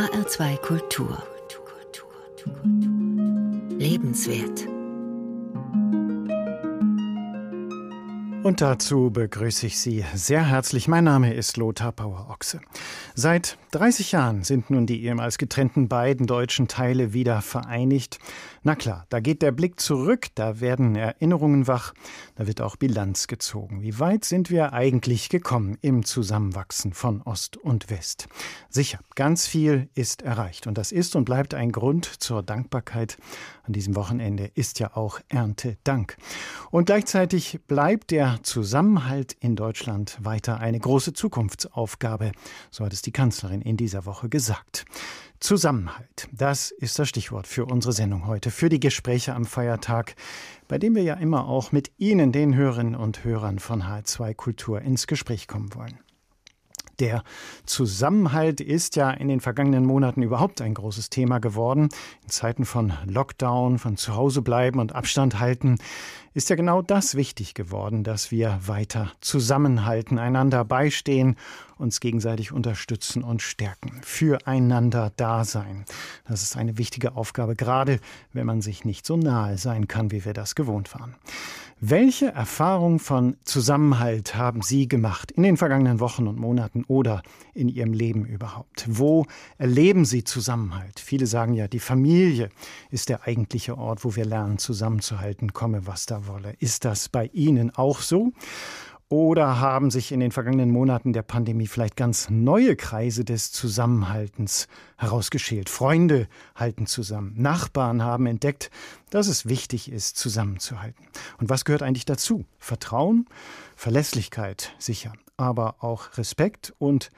HR2 Kultur. Lebenswert. Und dazu begrüße ich Sie sehr herzlich. Mein Name ist Lothar Bauer-Ochse. Seit 30 Jahren sind nun die ehemals getrennten beiden deutschen Teile wieder vereinigt. Na klar, da geht der Blick zurück, da werden Erinnerungen wach, da wird auch Bilanz gezogen. Wie weit sind wir eigentlich gekommen im Zusammenwachsen von Ost und West? Sicher, ganz viel ist erreicht und das ist und bleibt ein Grund zur Dankbarkeit. An diesem Wochenende ist ja auch Erntedank. Und gleichzeitig bleibt der Zusammenhalt in Deutschland weiter eine große Zukunftsaufgabe, so hat es die Kanzlerin in dieser Woche gesagt. Zusammenhalt, das ist das Stichwort für unsere Sendung heute, für die Gespräche am Feiertag, bei dem wir ja immer auch mit Ihnen, den Hörerinnen und Hörern von H2 Kultur, ins Gespräch kommen wollen. Der Zusammenhalt ist ja in den vergangenen Monaten überhaupt ein großes Thema geworden. In Zeiten von Lockdown, von Zuhausebleiben und Abstand halten ist ja genau das wichtig geworden, dass wir weiter zusammenhalten, einander beistehen, uns gegenseitig unterstützen und stärken, füreinander da sein. Das ist eine wichtige Aufgabe, gerade wenn man sich nicht so nahe sein kann, wie wir das gewohnt waren. Welche Erfahrung von Zusammenhalt haben Sie gemacht in den vergangenen Wochen und Monaten oder in Ihrem Leben überhaupt? Wo erleben Sie Zusammenhalt? Viele sagen ja, die Familie ist der eigentliche Ort, wo wir lernen, zusammenzuhalten, komme was da wolle. Ist das bei Ihnen auch so? Oder haben sich in den vergangenen Monaten der Pandemie vielleicht ganz neue Kreise des Zusammenhaltens herausgeschält? Freunde halten zusammen. Nachbarn haben entdeckt, dass es wichtig ist, zusammenzuhalten. Und was gehört eigentlich dazu? Vertrauen, Verlässlichkeit sicher, aber auch Respekt und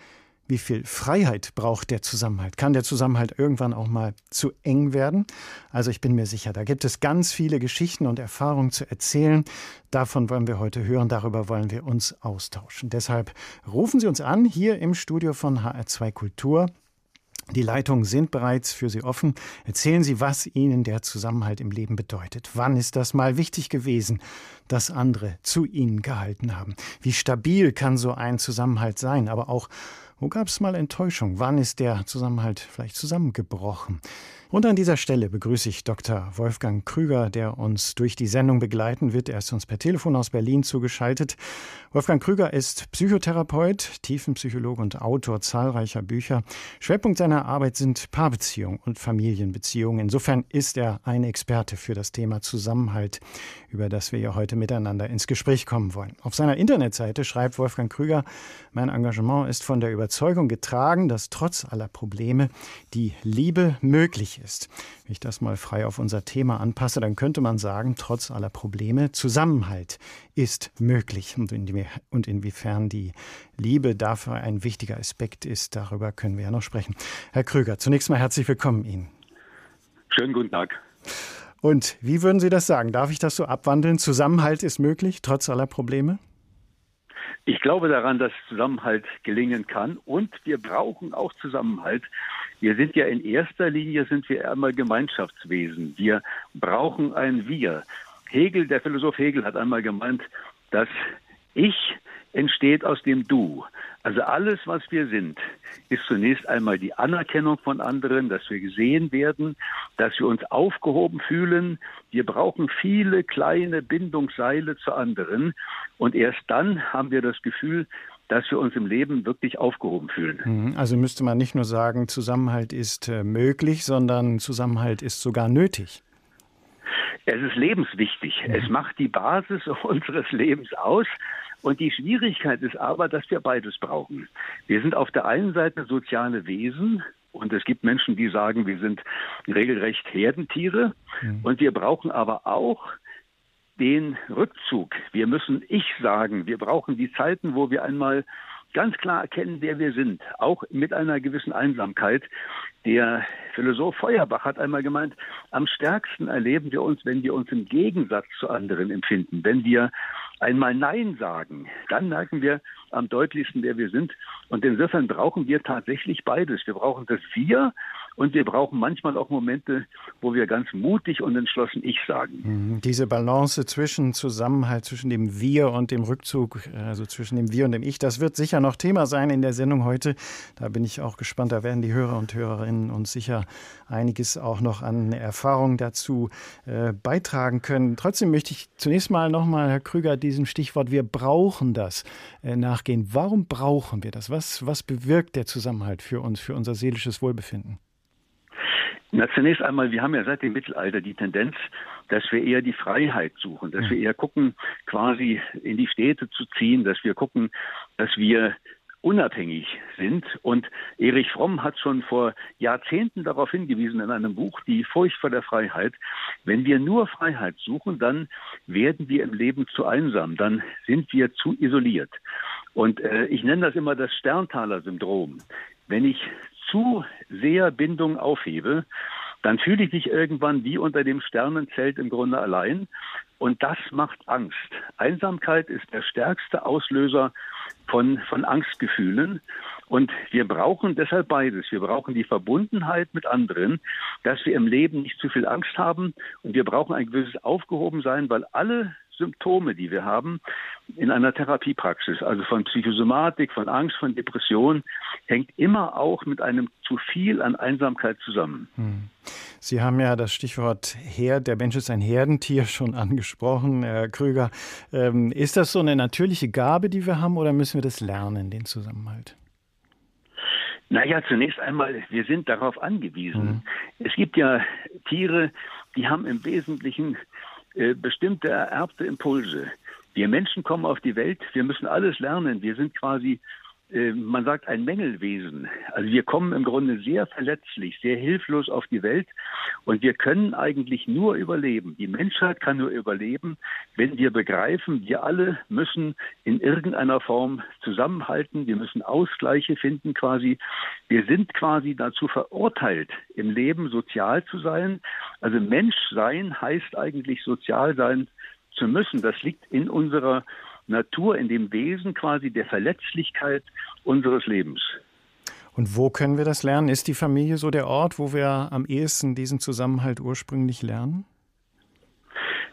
wie viel Freiheit braucht der Zusammenhalt? Kann der Zusammenhalt irgendwann auch mal zu eng werden? Also ich bin mir sicher, da gibt es ganz viele Geschichten und Erfahrungen zu erzählen. Davon wollen wir heute hören, darüber wollen wir uns austauschen. Deshalb rufen Sie uns an hier im Studio von HR2 Kultur. Die Leitungen sind bereits für Sie offen. Erzählen Sie, was Ihnen der Zusammenhalt im Leben bedeutet. Wann ist das mal wichtig gewesen, dass andere zu Ihnen gehalten haben? Wie stabil kann so ein Zusammenhalt sein? Aber auch, wo gab es mal Enttäuschung? Wann ist der Zusammenhalt vielleicht zusammengebrochen? Und an dieser Stelle begrüße ich Dr. Wolfgang Krüger, der uns durch die Sendung begleiten wird. Er ist uns per Telefon aus Berlin zugeschaltet. Wolfgang Krüger ist Psychotherapeut, Tiefenpsychologe und Autor zahlreicher Bücher. Schwerpunkt seiner Arbeit sind Paarbeziehungen und Familienbeziehungen. Insofern ist er ein Experte für das Thema Zusammenhalt, über das wir ja heute miteinander ins Gespräch kommen wollen. Auf seiner Internetseite schreibt Wolfgang Krüger, mein Engagement ist von der Überzeugung getragen, dass trotz aller Probleme die Liebe möglich ist. Wenn ich das mal frei auf unser Thema anpasse, dann könnte man sagen, trotz aller Probleme, Zusammenhalt ist möglich. Und, und inwiefern die Liebe dafür ein wichtiger Aspekt ist, darüber können wir ja noch sprechen. Herr Krüger, zunächst mal herzlich willkommen Ihnen. Schönen guten Tag. Und wie würden Sie das sagen? Darf ich das so abwandeln? Zusammenhalt ist möglich, trotz aller Probleme? Ich glaube daran, dass Zusammenhalt gelingen kann und wir brauchen auch Zusammenhalt. Wir sind ja in erster Linie sind wir einmal Gemeinschaftswesen. Wir brauchen ein Wir. Hegel, der Philosoph Hegel hat einmal gemeint, dass ich entsteht aus dem Du. Also alles, was wir sind, ist zunächst einmal die Anerkennung von anderen, dass wir gesehen werden, dass wir uns aufgehoben fühlen. Wir brauchen viele kleine Bindungsseile zu anderen. Und erst dann haben wir das Gefühl, dass wir uns im Leben wirklich aufgehoben fühlen. Mhm. Also müsste man nicht nur sagen, Zusammenhalt ist äh, möglich, sondern Zusammenhalt ist sogar nötig. Es ist lebenswichtig. Mhm. Es macht die Basis unseres Lebens aus. Und die Schwierigkeit ist aber, dass wir beides brauchen. Wir sind auf der einen Seite soziale Wesen und es gibt Menschen, die sagen, wir sind regelrecht Herdentiere. Mhm. Und wir brauchen aber auch den Rückzug. Wir müssen Ich sagen. Wir brauchen die Zeiten, wo wir einmal ganz klar erkennen, wer wir sind, auch mit einer gewissen Einsamkeit. Der Philosoph Feuerbach hat einmal gemeint, am stärksten erleben wir uns, wenn wir uns im Gegensatz zu anderen empfinden, wenn wir einmal Nein sagen, dann merken wir am deutlichsten, wer wir sind. Und insofern brauchen wir tatsächlich beides. Wir brauchen das Wir und wir brauchen manchmal auch Momente, wo wir ganz mutig und entschlossen Ich sagen. Mhm. Diese Balance zwischen Zusammenhalt, zwischen dem Wir und dem Rückzug, also zwischen dem Wir und dem Ich, das wird sicher noch Thema sein in der Sendung heute. Da bin ich auch gespannt. Da werden die Hörer und Hörerinnen uns sicher einiges auch noch an Erfahrung dazu äh, beitragen können. Trotzdem möchte ich zunächst mal nochmal, Herr Krüger, diesem Stichwort Wir brauchen das äh, nachgehen. Warum brauchen wir das? Was, was bewirkt der Zusammenhalt für uns, für unser seelisches Wohlbefinden? Na, zunächst einmal, wir haben ja seit dem Mittelalter die Tendenz, dass wir eher die Freiheit suchen, dass wir eher gucken, quasi in die Städte zu ziehen, dass wir gucken, dass wir unabhängig sind. Und Erich Fromm hat schon vor Jahrzehnten darauf hingewiesen in einem Buch, Die Furcht vor der Freiheit. Wenn wir nur Freiheit suchen, dann werden wir im Leben zu einsam, dann sind wir zu isoliert. Und äh, ich nenne das immer das Sterntaler-Syndrom. Wenn ich zu sehr Bindung aufhebe, dann fühle ich mich irgendwann wie unter dem Sternenzelt im Grunde allein. Und das macht Angst. Einsamkeit ist der stärkste Auslöser von, von Angstgefühlen. Und wir brauchen deshalb beides. Wir brauchen die Verbundenheit mit anderen, dass wir im Leben nicht zu viel Angst haben. Und wir brauchen ein gewisses Aufgehobensein, weil alle Symptome, die wir haben in einer Therapiepraxis, also von Psychosomatik, von Angst, von Depression, hängt immer auch mit einem zu viel an Einsamkeit zusammen. Hm. Sie haben ja das Stichwort Herd, der Mensch ist ein Herdentier schon angesprochen, Herr Krüger. Ähm, ist das so eine natürliche Gabe, die wir haben, oder müssen wir das lernen, den Zusammenhalt? Naja, zunächst einmal, wir sind darauf angewiesen. Mhm. Es gibt ja Tiere, die haben im Wesentlichen bestimmte ererbte Impulse. Wir Menschen kommen auf die Welt, wir müssen alles lernen. Wir sind quasi, äh, man sagt, ein Mängelwesen. Also wir kommen im Grunde sehr verletzlich, sehr hilflos auf die Welt und wir können eigentlich nur überleben. Die Menschheit kann nur überleben, wenn wir begreifen, wir alle müssen in irgendeiner Form zusammenhalten, wir müssen Ausgleiche finden quasi. Wir sind quasi dazu verurteilt, im Leben sozial zu sein. Also Mensch sein heißt eigentlich sozial sein zu müssen. Das liegt in unserer Natur, in dem Wesen quasi der Verletzlichkeit unseres Lebens. Und wo können wir das lernen? Ist die Familie so der Ort, wo wir am ehesten diesen Zusammenhalt ursprünglich lernen?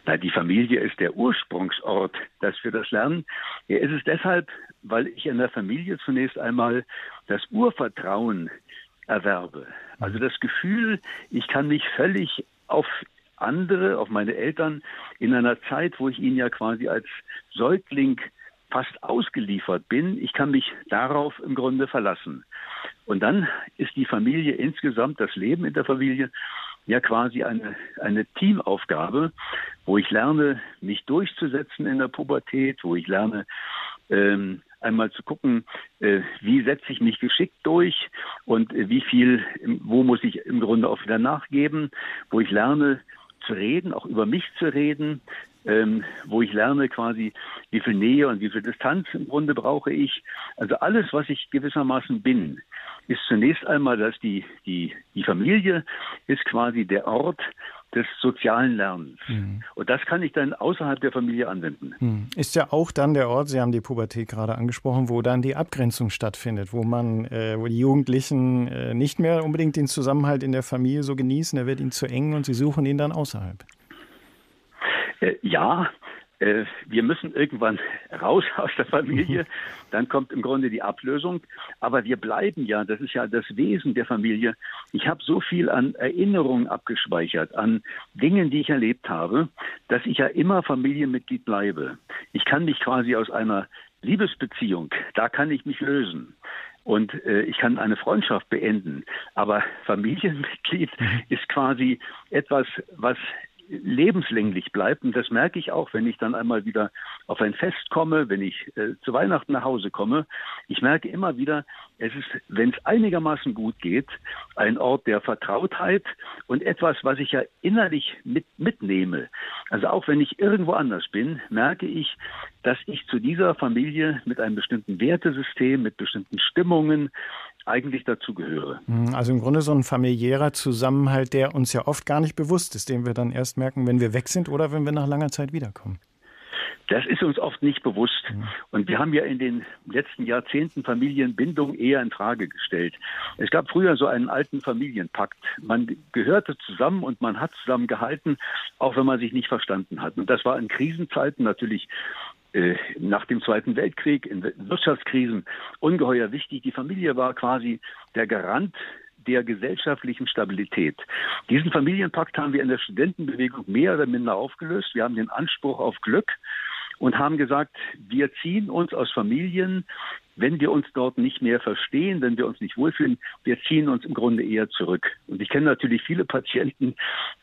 Na, die Familie ist der Ursprungsort, dass wir das lernen. Ja, ist es deshalb, weil ich in der Familie zunächst einmal das Urvertrauen erwerbe. Also das Gefühl, ich kann mich völlig auf andere, auf meine Eltern, in einer Zeit, wo ich ihnen ja quasi als Säugling fast ausgeliefert bin. Ich kann mich darauf im Grunde verlassen. Und dann ist die Familie insgesamt, das Leben in der Familie, ja quasi eine, eine Teamaufgabe, wo ich lerne, mich durchzusetzen in der Pubertät, wo ich lerne, ähm, einmal zu gucken, äh, wie setze ich mich geschickt durch und äh, wie viel, wo muss ich im Grunde auch wieder nachgeben, wo ich lerne, zu reden, auch über mich zu reden, ähm, wo ich lerne quasi, wie viel Nähe und wie viel Distanz im Grunde brauche ich. Also alles, was ich gewissermaßen bin, ist zunächst einmal, dass die, die, die Familie ist quasi der Ort, des sozialen Lernens. Mhm. Und das kann ich dann außerhalb der Familie anwenden. Mhm. Ist ja auch dann der Ort, Sie haben die Pubertät gerade angesprochen, wo dann die Abgrenzung stattfindet, wo man, äh, wo die Jugendlichen äh, nicht mehr unbedingt den Zusammenhalt in der Familie so genießen, der wird ihnen zu eng und sie suchen ihn dann außerhalb. Äh, ja, äh, wir müssen irgendwann raus aus der Familie, dann kommt im Grunde die Ablösung. Aber wir bleiben ja, das ist ja das Wesen der Familie. Ich habe so viel an Erinnerungen abgespeichert, an Dingen, die ich erlebt habe, dass ich ja immer Familienmitglied bleibe. Ich kann mich quasi aus einer Liebesbeziehung, da kann ich mich lösen. Und äh, ich kann eine Freundschaft beenden. Aber Familienmitglied mhm. ist quasi etwas, was lebenslänglich bleibt. Und das merke ich auch, wenn ich dann einmal wieder auf ein Fest komme, wenn ich äh, zu Weihnachten nach Hause komme. Ich merke immer wieder, es ist, wenn es einigermaßen gut geht, ein Ort der Vertrautheit und etwas, was ich ja innerlich mit, mitnehme. Also auch wenn ich irgendwo anders bin, merke ich, dass ich zu dieser Familie mit einem bestimmten Wertesystem, mit bestimmten Stimmungen, eigentlich dazugehöre. Hm, also im Grunde so ein familiärer Zusammenhalt, der uns ja oft gar nicht bewusst ist, den wir dann erst merken, wenn wir weg sind oder wenn wir nach langer Zeit wiederkommen. Das ist uns oft nicht bewusst. Mhm. Und wir haben ja in den letzten Jahrzehnten Familienbindung eher in Frage gestellt. Es gab früher so einen alten Familienpakt. Man gehörte zusammen und man hat zusammen gehalten, auch wenn man sich nicht verstanden hat. Und das war in Krisenzeiten natürlich nach dem Zweiten Weltkrieg, in Wirtschaftskrisen ungeheuer wichtig. Die Familie war quasi der Garant der gesellschaftlichen Stabilität. Diesen Familienpakt haben wir in der Studentenbewegung mehr oder minder aufgelöst. Wir haben den Anspruch auf Glück und haben gesagt, wir ziehen uns aus Familien, wenn wir uns dort nicht mehr verstehen, wenn wir uns nicht wohlfühlen, wir ziehen uns im Grunde eher zurück. Und ich kenne natürlich viele Patienten,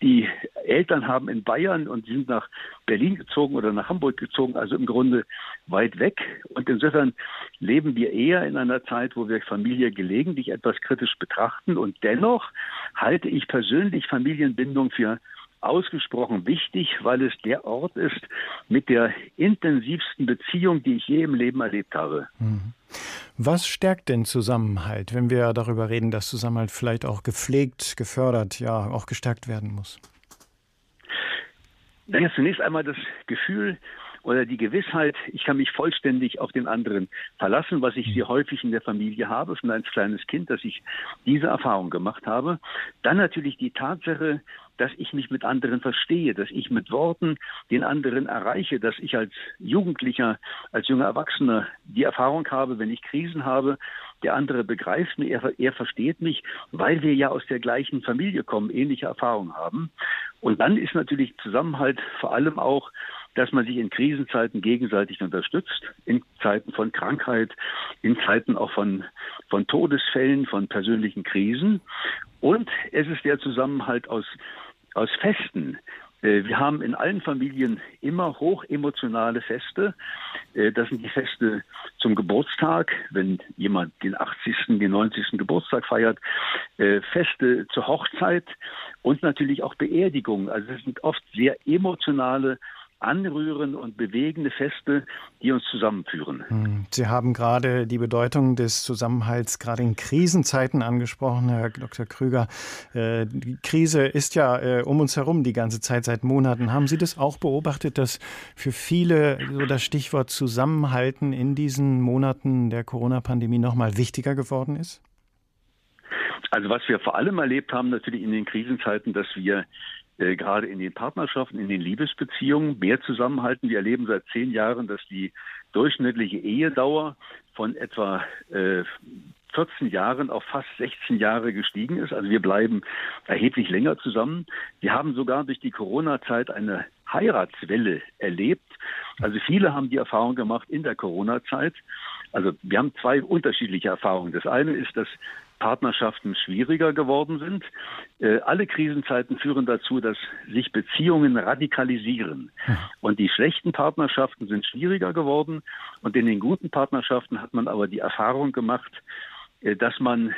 die Eltern haben in Bayern und sind nach Berlin gezogen oder nach Hamburg gezogen, also im Grunde weit weg. Und insofern leben wir eher in einer Zeit, wo wir Familie gelegentlich etwas kritisch betrachten. Und dennoch halte ich persönlich Familienbindung für ausgesprochen wichtig, weil es der Ort ist mit der intensivsten Beziehung, die ich je im Leben erlebt habe. Mhm. Was stärkt den Zusammenhalt, wenn wir darüber reden, dass Zusammenhalt vielleicht auch gepflegt, gefördert, ja, auch gestärkt werden muss? Naja, zunächst einmal das Gefühl, oder die Gewissheit, ich kann mich vollständig auf den anderen verlassen, was ich sehr häufig in der Familie habe, schon als kleines Kind, dass ich diese Erfahrung gemacht habe. Dann natürlich die Tatsache, dass ich mich mit anderen verstehe, dass ich mit Worten den anderen erreiche, dass ich als Jugendlicher, als junger Erwachsener die Erfahrung habe, wenn ich Krisen habe, der andere begreift mich, er, er versteht mich, weil wir ja aus der gleichen Familie kommen, ähnliche Erfahrungen haben. Und dann ist natürlich Zusammenhalt vor allem auch dass man sich in Krisenzeiten gegenseitig unterstützt, in Zeiten von Krankheit, in Zeiten auch von, von Todesfällen, von persönlichen Krisen. Und es ist der Zusammenhalt aus, aus Festen. Äh, wir haben in allen Familien immer hochemotionale Feste. Äh, das sind die Feste zum Geburtstag, wenn jemand den 80., den 90. Geburtstag feiert, äh, Feste zur Hochzeit und natürlich auch Beerdigungen. Also es sind oft sehr emotionale anrühren und bewegende Feste, die uns zusammenführen. Hm. Sie haben gerade die Bedeutung des Zusammenhalts gerade in Krisenzeiten angesprochen, Herr Dr. Krüger. Äh, die Krise ist ja äh, um uns herum die ganze Zeit seit Monaten. Haben Sie das auch beobachtet, dass für viele so das Stichwort Zusammenhalten in diesen Monaten der Corona-Pandemie noch mal wichtiger geworden ist? Also was wir vor allem erlebt haben natürlich in den Krisenzeiten, dass wir äh, gerade in den Partnerschaften, in den Liebesbeziehungen mehr zusammenhalten. Wir erleben seit zehn Jahren, dass die durchschnittliche Ehedauer von etwa äh, 14 Jahren auf fast 16 Jahre gestiegen ist. Also wir bleiben erheblich länger zusammen. Wir haben sogar durch die Corona-Zeit eine Heiratswelle erlebt. Also viele haben die Erfahrung gemacht in der Corona-Zeit. Also wir haben zwei unterschiedliche Erfahrungen. Das eine ist, dass Partnerschaften schwieriger geworden sind. Äh, alle Krisenzeiten führen dazu, dass sich Beziehungen radikalisieren. Und die schlechten Partnerschaften sind schwieriger geworden. Und in den guten Partnerschaften hat man aber die Erfahrung gemacht, äh, dass man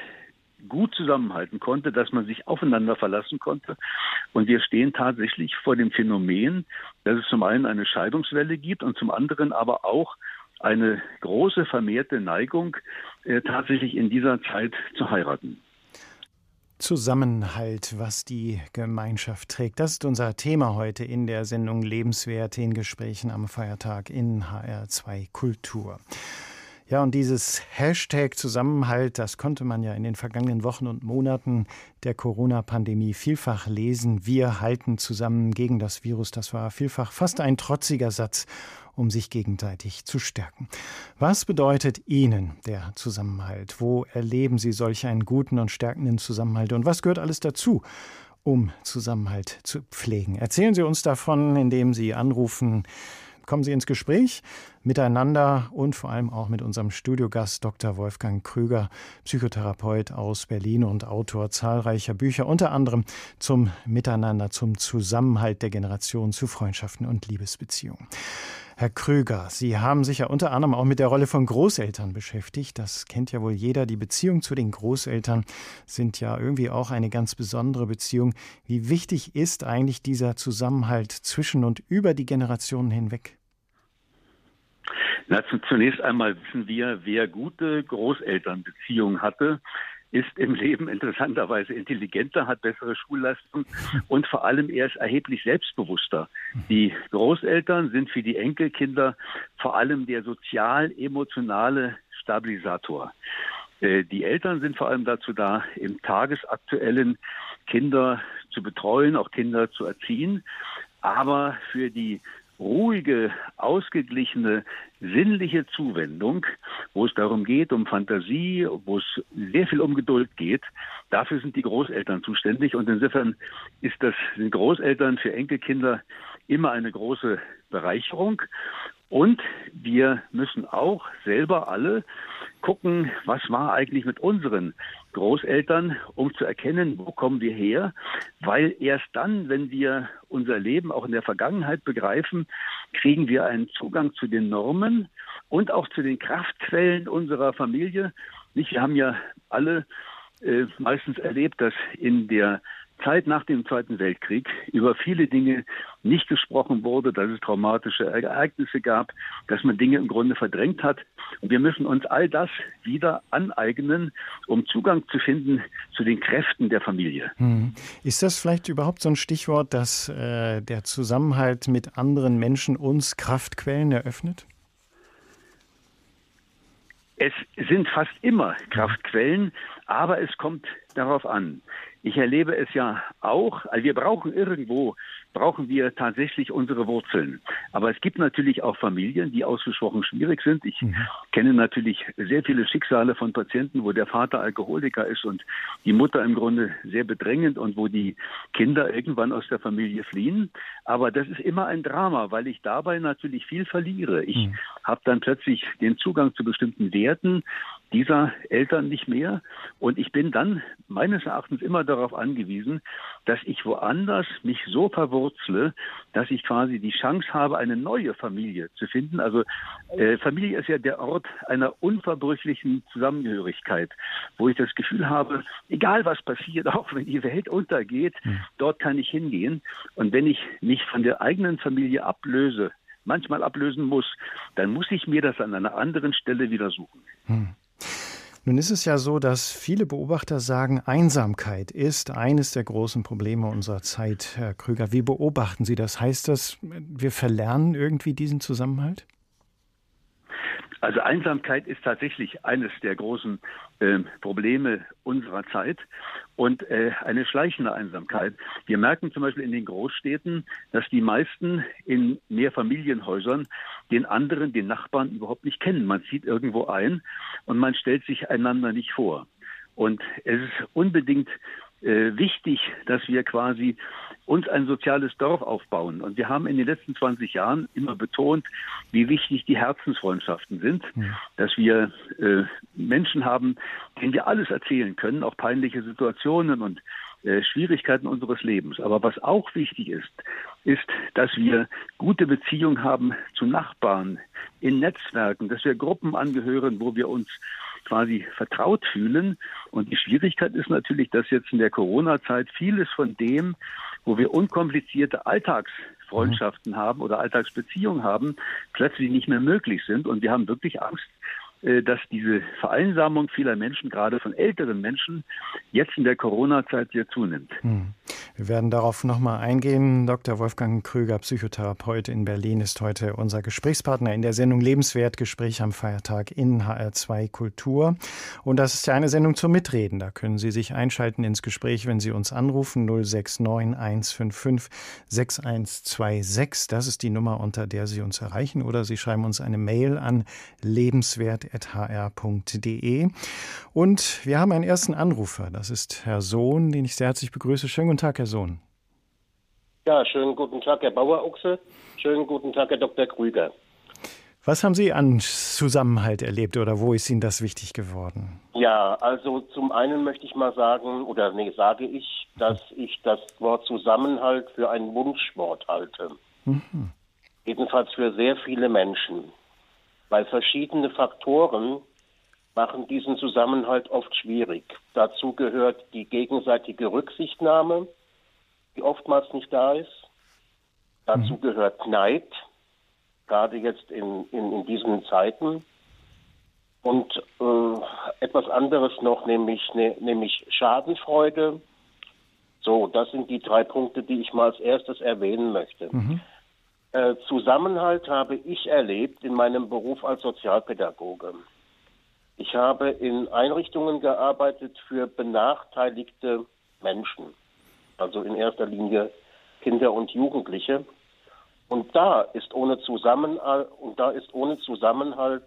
gut zusammenhalten konnte, dass man sich aufeinander verlassen konnte. Und wir stehen tatsächlich vor dem Phänomen, dass es zum einen eine Scheidungswelle gibt und zum anderen aber auch eine große vermehrte Neigung, äh, tatsächlich in dieser Zeit zu heiraten. Zusammenhalt, was die Gemeinschaft trägt. Das ist unser Thema heute in der Sendung Lebenswerte in Gesprächen am Feiertag in HR2 Kultur. Ja, und dieses Hashtag Zusammenhalt, das konnte man ja in den vergangenen Wochen und Monaten der Corona-Pandemie vielfach lesen. Wir halten zusammen gegen das Virus. Das war vielfach fast ein trotziger Satz um sich gegenseitig zu stärken. Was bedeutet Ihnen der Zusammenhalt? Wo erleben Sie solch einen guten und stärkenden Zusammenhalt? Und was gehört alles dazu? um Zusammenhalt zu pflegen. Erzählen Sie uns davon, indem Sie anrufen. Kommen Sie ins Gespräch miteinander und vor allem auch mit unserem Studiogast Dr. Wolfgang Krüger, Psychotherapeut aus Berlin und Autor zahlreicher Bücher, unter anderem zum Miteinander, zum Zusammenhalt der Generationen, zu Freundschaften und Liebesbeziehungen. Herr Krüger, Sie haben sich ja unter anderem auch mit der Rolle von Großeltern beschäftigt. Das kennt ja wohl jeder. Die Beziehungen zu den Großeltern sind ja irgendwie auch eine ganz besondere Beziehung. Wie wichtig ist eigentlich dieser Zusammenhalt zwischen und über die Generationen hinweg? Na, zunächst einmal wissen wir, wer gute Großelternbeziehungen hatte, ist im Leben interessanterweise intelligenter, hat bessere Schulleistungen und vor allem er ist erheblich selbstbewusster. Die Großeltern sind für die Enkelkinder vor allem der sozial-emotionale Stabilisator. Äh, die Eltern sind vor allem dazu da, im tagesaktuellen Kinder zu betreuen, auch Kinder zu erziehen. Aber für die ruhige, ausgeglichene, sinnliche Zuwendung, wo es darum geht, um Fantasie, wo es sehr viel um Geduld geht, dafür sind die Großeltern zuständig. Und insofern ist das, sind Großeltern für Enkelkinder immer eine große Bereicherung. Und wir müssen auch selber alle gucken, was war eigentlich mit unseren Großeltern, um zu erkennen, wo kommen wir her, weil erst dann, wenn wir unser Leben auch in der Vergangenheit begreifen, kriegen wir einen Zugang zu den Normen und auch zu den Kraftquellen unserer Familie. Nicht, wir haben ja alle äh, meistens erlebt, dass in der Zeit nach dem Zweiten Weltkrieg über viele Dinge nicht gesprochen wurde, dass es traumatische Ereignisse gab, dass man Dinge im Grunde verdrängt hat. Und wir müssen uns all das wieder aneignen, um Zugang zu finden zu den Kräften der Familie. Hm. Ist das vielleicht überhaupt so ein Stichwort, dass äh, der Zusammenhalt mit anderen Menschen uns Kraftquellen eröffnet? Es sind fast immer Kraftquellen, aber es kommt darauf an. Ich erlebe es ja auch, also wir brauchen irgendwo, brauchen wir tatsächlich unsere Wurzeln. Aber es gibt natürlich auch Familien, die ausgesprochen schwierig sind. Ich mhm. kenne natürlich sehr viele Schicksale von Patienten, wo der Vater Alkoholiker ist und die Mutter im Grunde sehr bedrängend und wo die Kinder irgendwann aus der Familie fliehen. Aber das ist immer ein Drama, weil ich dabei natürlich viel verliere. Ich mhm. habe dann plötzlich den Zugang zu bestimmten Werten dieser Eltern nicht mehr und ich bin dann meines Erachtens immer darauf angewiesen, dass ich woanders mich so verwurzle, dass ich quasi die Chance habe, eine neue Familie zu finden. Also äh, Familie ist ja der Ort einer unverbrüchlichen Zusammengehörigkeit, wo ich das Gefühl habe, egal was passiert, auch wenn die Welt untergeht, mhm. dort kann ich hingehen. Und wenn ich mich von der eigenen Familie ablöse, manchmal ablösen muss, dann muss ich mir das an einer anderen Stelle wieder suchen. Mhm. Nun ist es ja so, dass viele Beobachter sagen, Einsamkeit ist eines der großen Probleme unserer Zeit. Herr Krüger, wie beobachten Sie das? Heißt das, wir verlernen irgendwie diesen Zusammenhalt? Also Einsamkeit ist tatsächlich eines der großen äh, Probleme unserer Zeit und äh, eine schleichende Einsamkeit. Wir merken zum Beispiel in den Großstädten, dass die meisten in Mehrfamilienhäusern den anderen, den Nachbarn überhaupt nicht kennen. Man zieht irgendwo ein und man stellt sich einander nicht vor. Und es ist unbedingt äh, wichtig, dass wir quasi uns ein soziales Dorf aufbauen. Und wir haben in den letzten 20 Jahren immer betont, wie wichtig die Herzensfreundschaften sind, ja. dass wir äh, Menschen haben, denen wir alles erzählen können, auch peinliche Situationen und äh, Schwierigkeiten unseres Lebens. Aber was auch wichtig ist, ist, dass wir gute Beziehungen haben zu Nachbarn, in Netzwerken, dass wir Gruppen angehören, wo wir uns quasi vertraut fühlen. Und die Schwierigkeit ist natürlich, dass jetzt in der Corona-Zeit vieles von dem, wo wir unkomplizierte Alltagsfreundschaften mhm. haben oder Alltagsbeziehungen haben, plötzlich nicht mehr möglich sind. Und wir haben wirklich Angst, dass diese Vereinsamung vieler Menschen, gerade von älteren Menschen, jetzt in der Corona-Zeit sehr zunimmt. Hm. Wir werden darauf nochmal eingehen. Dr. Wolfgang Krüger, Psychotherapeut in Berlin, ist heute unser Gesprächspartner in der Sendung Lebenswert Gespräch am Feiertag in HR2 Kultur. Und das ist ja eine Sendung zum Mitreden. Da können Sie sich einschalten ins Gespräch, wenn Sie uns anrufen 069 155 6126. Das ist die Nummer, unter der Sie uns erreichen. Oder Sie schreiben uns eine Mail an lebenswert.hr.de. Und wir haben einen ersten Anrufer. Das ist Herr Sohn, den ich sehr herzlich begrüße. Schönen guten Tag, Herr Sohn. Ja, schönen guten Tag, Herr Bauer-Ochse. Schönen guten Tag, Herr Dr. Krüger. Was haben Sie an Zusammenhalt erlebt oder wo ist Ihnen das wichtig geworden? Ja, also zum einen möchte ich mal sagen, oder nee, sage ich, dass ich das Wort Zusammenhalt für ein Wunschwort halte. Mhm. Jedenfalls für sehr viele Menschen. Weil verschiedene Faktoren machen diesen Zusammenhalt oft schwierig. Dazu gehört die gegenseitige Rücksichtnahme, die oftmals nicht da ist. Dazu mhm. gehört Neid, gerade jetzt in, in, in diesen Zeiten. Und äh, etwas anderes noch, nämlich, ne, nämlich Schadenfreude. So, das sind die drei Punkte, die ich mal als erstes erwähnen möchte. Mhm. Äh, Zusammenhalt habe ich erlebt in meinem Beruf als Sozialpädagoge. Ich habe in Einrichtungen gearbeitet für benachteiligte Menschen, also in erster Linie Kinder und Jugendliche. Und da ist ohne Zusammenhalt, und da ist ohne Zusammenhalt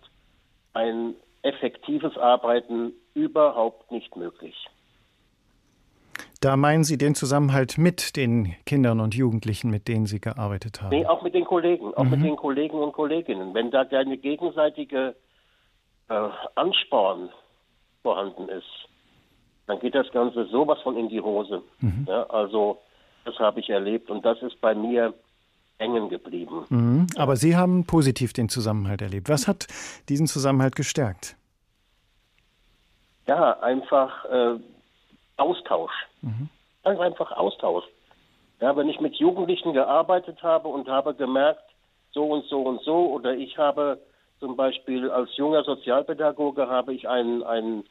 ein effektives Arbeiten überhaupt nicht möglich. Da meinen Sie den Zusammenhalt mit den Kindern und Jugendlichen, mit denen Sie gearbeitet haben? Nee, auch mit den Kollegen, auch mhm. mit den Kollegen und Kolleginnen. Wenn da eine gegenseitige äh, Ansporn vorhanden ist, dann geht das Ganze sowas von in die Hose. Mhm. Ja, also das habe ich erlebt und das ist bei mir hängen geblieben. Mhm. Aber Sie haben positiv den Zusammenhalt erlebt. Was hat diesen Zusammenhalt gestärkt? Ja, einfach äh, Austausch. Mhm. Ganz einfach Austausch. Ja, wenn ich mit Jugendlichen gearbeitet habe und habe gemerkt, so und so und so, oder ich habe zum Beispiel als junger Sozialpädagoge habe ich einen, einen,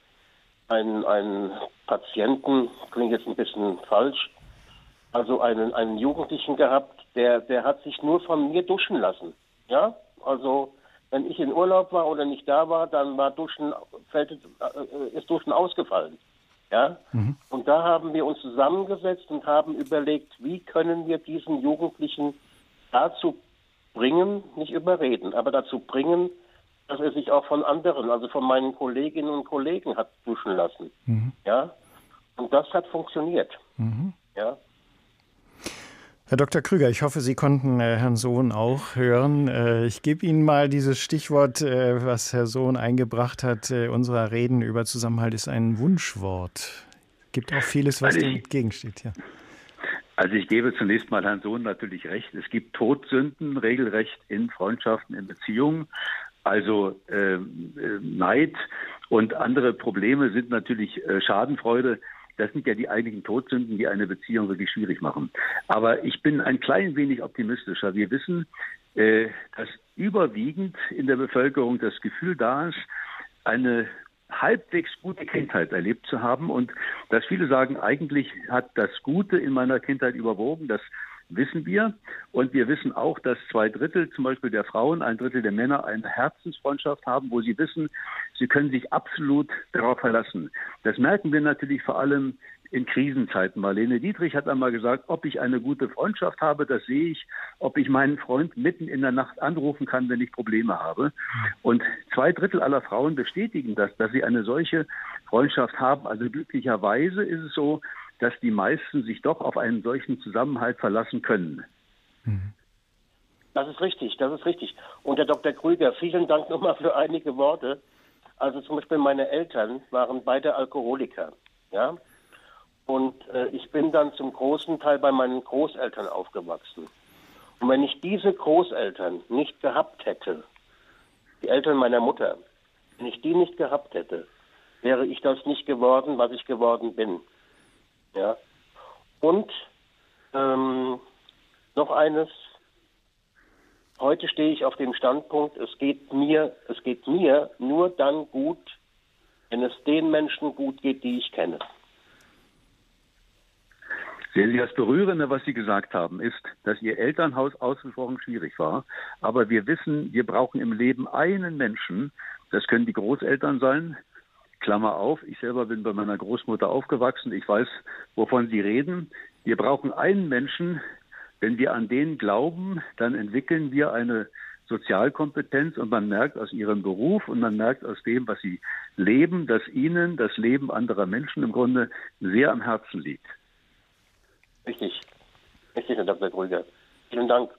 einen, einen Patienten, klingt jetzt ein bisschen falsch, also einen, einen Jugendlichen gehabt, der, der hat sich nur von mir duschen lassen. Ja, also wenn ich in Urlaub war oder nicht da war, dann war Duschen, äh, ist Duschen ausgefallen. Ja? Mhm. Und da haben wir uns zusammengesetzt und haben überlegt, wie können wir diesen Jugendlichen dazu bringen, nicht überreden, aber dazu bringen, dass er sich auch von anderen, also von meinen Kolleginnen und Kollegen hat duschen lassen. Mhm. Ja? Und das hat funktioniert. Mhm. Ja? Herr Dr. Krüger, ich hoffe, Sie konnten äh, Herrn Sohn auch hören. Äh, ich gebe Ihnen mal dieses Stichwort, äh, was Herr Sohn eingebracht hat. Äh, unserer Reden über Zusammenhalt ist ein Wunschwort. Gibt auch vieles, was also dem entgegensteht. Ja. Also ich gebe zunächst mal Herrn Sohn natürlich recht. Es gibt Todsünden regelrecht in Freundschaften, in Beziehungen. Also ähm, äh, Neid und andere Probleme sind natürlich äh, Schadenfreude das sind ja die einigen Todsünden, die eine Beziehung wirklich schwierig machen. Aber ich bin ein klein wenig optimistischer. Wir wissen, äh, dass überwiegend in der Bevölkerung das Gefühl da ist, eine halbwegs gute Kindheit erlebt zu haben und dass viele sagen, eigentlich hat das Gute in meiner Kindheit überwogen, das wissen wir. Und wir wissen auch, dass zwei Drittel zum Beispiel der Frauen, ein Drittel der Männer eine Herzensfreundschaft haben, wo sie wissen, sie können sich absolut darauf verlassen. Das merken wir natürlich vor allem in Krisenzeiten. Marlene Dietrich hat einmal gesagt, ob ich eine gute Freundschaft habe, das sehe ich, ob ich meinen Freund mitten in der Nacht anrufen kann, wenn ich Probleme habe. Und zwei Drittel aller Frauen bestätigen das, dass sie eine solche Freundschaft haben. Also glücklicherweise ist es so, dass die meisten sich doch auf einen solchen Zusammenhalt verlassen können. Mhm. Das ist richtig, das ist richtig. Und Herr Dr. Krüger, vielen Dank nochmal für einige Worte. Also zum Beispiel meine Eltern waren beide Alkoholiker, ja. Und äh, ich bin dann zum großen Teil bei meinen Großeltern aufgewachsen. Und wenn ich diese Großeltern nicht gehabt hätte, die Eltern meiner Mutter, wenn ich die nicht gehabt hätte, wäre ich das nicht geworden, was ich geworden bin. Ja. Und ähm, noch eines. Heute stehe ich auf dem Standpunkt, es geht mir, es geht mir nur dann gut, wenn es den Menschen gut geht, die ich kenne. Das Berührende, was Sie gesagt haben, ist, dass Ihr Elternhaus ausgesprochen schwierig war. Aber wir wissen, wir brauchen im Leben einen Menschen, das können die Großeltern sein, Klammer auf, ich selber bin bei meiner Großmutter aufgewachsen, ich weiß, wovon Sie reden. Wir brauchen einen Menschen, wenn wir an den glauben, dann entwickeln wir eine Sozialkompetenz und man merkt aus ihrem Beruf und man merkt aus dem, was sie leben, dass ihnen das Leben anderer Menschen im Grunde sehr am Herzen liegt. Richtig. Richtig, Herr Dr. Krüger. Vielen Dank.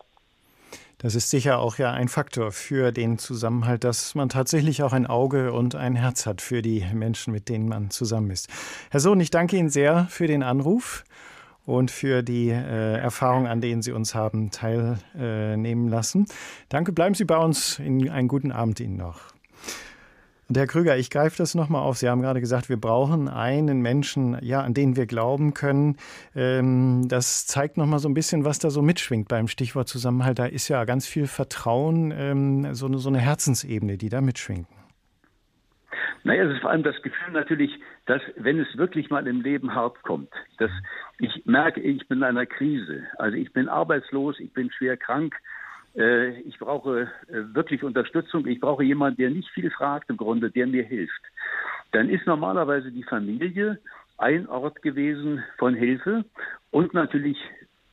Das ist sicher auch ja ein Faktor für den Zusammenhalt, dass man tatsächlich auch ein Auge und ein Herz hat für die Menschen, mit denen man zusammen ist. Herr Sohn, ich danke Ihnen sehr für den Anruf und für die äh, Erfahrung, an denen Sie uns haben teilnehmen lassen. Danke, bleiben Sie bei uns. In, einen guten Abend Ihnen noch. Und Herr Krüger, ich greife das nochmal auf. Sie haben gerade gesagt, wir brauchen einen Menschen, ja, an den wir glauben können. Ähm, das zeigt nochmal so ein bisschen, was da so mitschwingt beim Stichwort Zusammenhalt. Da ist ja ganz viel Vertrauen, ähm, so, eine, so eine Herzensebene, die da mitschwingt. Naja, es ist vor allem das Gefühl natürlich, dass wenn es wirklich mal im Leben hart kommt, dass ich merke, ich bin in einer Krise. Also ich bin arbeitslos, ich bin schwer krank, ich brauche äh, wirklich Unterstützung, ich brauche jemanden, der nicht viel fragt im Grunde, der mir hilft. Dann ist normalerweise die Familie ein Ort gewesen von Hilfe und natürlich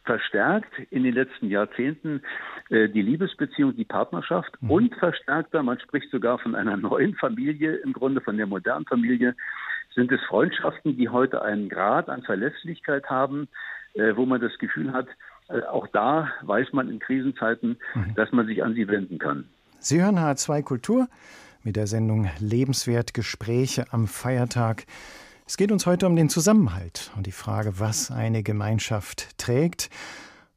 verstärkt in den letzten Jahrzehnten äh, die Liebesbeziehung, die Partnerschaft mhm. und verstärkter, man spricht sogar von einer neuen Familie, im Grunde von der modernen Familie, sind es Freundschaften, die heute einen Grad an Verlässlichkeit haben, äh, wo man das Gefühl hat, äh, auch da weiß man in Krisenzeiten, mhm. dass man sich an sie wenden kann. Sie hören H2 Kultur mit der Sendung Lebenswert Gespräche am Feiertag. Es geht uns heute um den Zusammenhalt und die Frage, was eine Gemeinschaft trägt.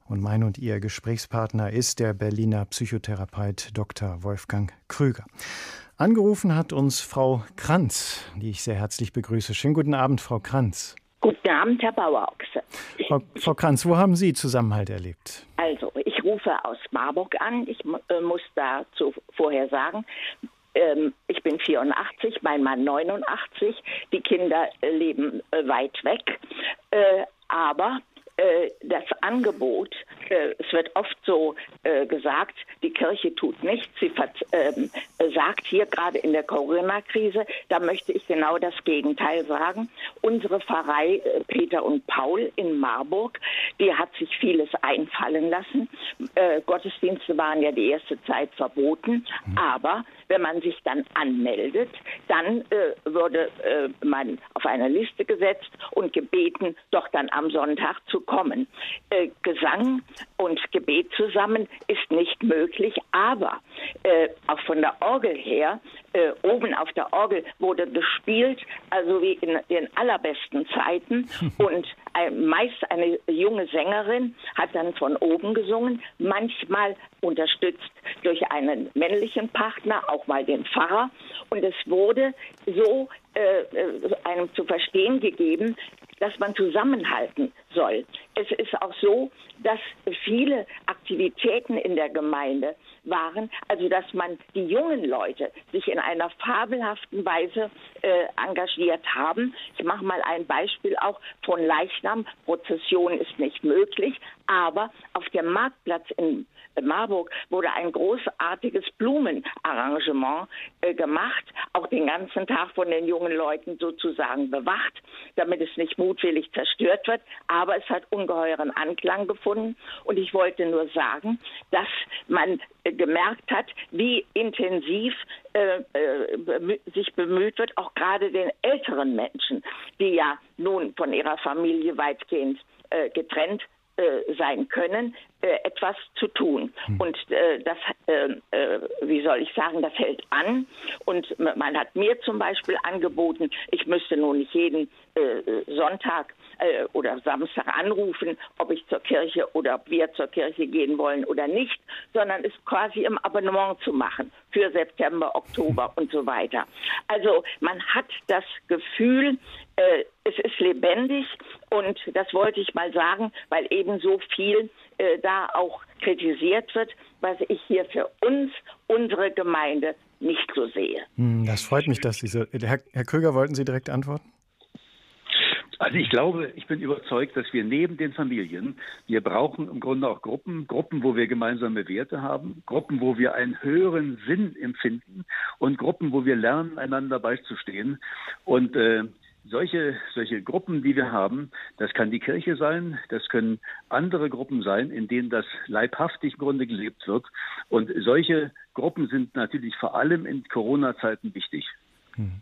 Und mein und Ihr Gesprächspartner ist der Berliner Psychotherapeut Dr. Wolfgang Krüger. Angerufen hat uns Frau Kranz, die ich sehr herzlich begrüße. Schönen guten Abend, Frau Kranz. Guten Abend, Herr Bauerochse. Frau, Frau Kranz, wo haben Sie Zusammenhalt erlebt? Also, ich rufe aus Marburg an. Ich äh, muss dazu vorher sagen, ähm, ich bin 84, mein Mann 89, die Kinder äh, leben äh, weit weg. Äh, aber äh, das Angebot, äh, es wird oft so äh, gesagt, die Kirche tut nichts, sie ähm, sagt hier gerade in der Corona-Krise, da möchte ich genau das Gegenteil sagen. Unsere Pfarrei Peter und Paul in Marburg, die hat sich vieles einfallen lassen. Gottesdienste waren ja die erste Zeit verboten, mhm. aber wenn man sich dann anmeldet, dann würde man auf eine Liste gesetzt und gebeten, doch dann am Sonntag zu kommen. Äh, Gesang und Gebet zusammen ist nicht möglich, aber äh, auch von der Orgel her, äh, oben auf der Orgel wurde gespielt, also wie in den allerbesten Zeiten und meist eine junge Sängerin hat dann von oben gesungen, manchmal unterstützt durch einen männlichen Partner, auch mal den Pfarrer. Und es wurde so äh, äh, einem zu verstehen gegeben, dass man zusammenhalten soll. Es ist auch so, dass viele Aktivitäten in der Gemeinde waren, also dass man die jungen Leute sich in einer fabelhaften Weise äh, engagiert haben. Ich mache mal ein Beispiel auch von Leichnam. Prozession ist nicht möglich, aber auf dem Marktplatz in Marburg wurde ein großartiges Blumenarrangement äh, gemacht, auch den ganzen Tag von den jungen Leuten sozusagen bewacht, damit es nicht mutwillig zerstört wird. Aber es hat ungeheuren Anklang gefunden. Und ich wollte nur sagen, dass man äh, gemerkt hat, wie intensiv äh, sich bemüht wird, auch gerade den älteren Menschen, die ja nun von ihrer Familie weitgehend getrennt äh, sein können, äh, etwas zu tun. Hm. Und äh, das, äh, äh, wie soll ich sagen, das hält an. Und man hat mir zum Beispiel angeboten, ich müsste nun nicht jeden Sonntag oder Samstag anrufen, ob ich zur Kirche oder ob wir zur Kirche gehen wollen oder nicht, sondern es quasi im Abonnement zu machen für September, Oktober und so weiter. Also man hat das Gefühl, äh, es ist lebendig und das wollte ich mal sagen, weil eben so viel äh, da auch kritisiert wird, was ich hier für uns, unsere Gemeinde nicht so sehe. Hm, das freut mich, dass Sie so. Herr, Herr Krüger, wollten Sie direkt antworten? Also ich glaube, ich bin überzeugt, dass wir neben den Familien, wir brauchen im Grunde auch Gruppen, Gruppen, wo wir gemeinsame Werte haben, Gruppen, wo wir einen höheren Sinn empfinden und Gruppen, wo wir lernen, einander beizustehen. Und äh, solche, solche Gruppen, die wir haben, das kann die Kirche sein, das können andere Gruppen sein, in denen das leibhaftig im Grunde gelebt wird. Und solche Gruppen sind natürlich vor allem in Corona-Zeiten wichtig. Hm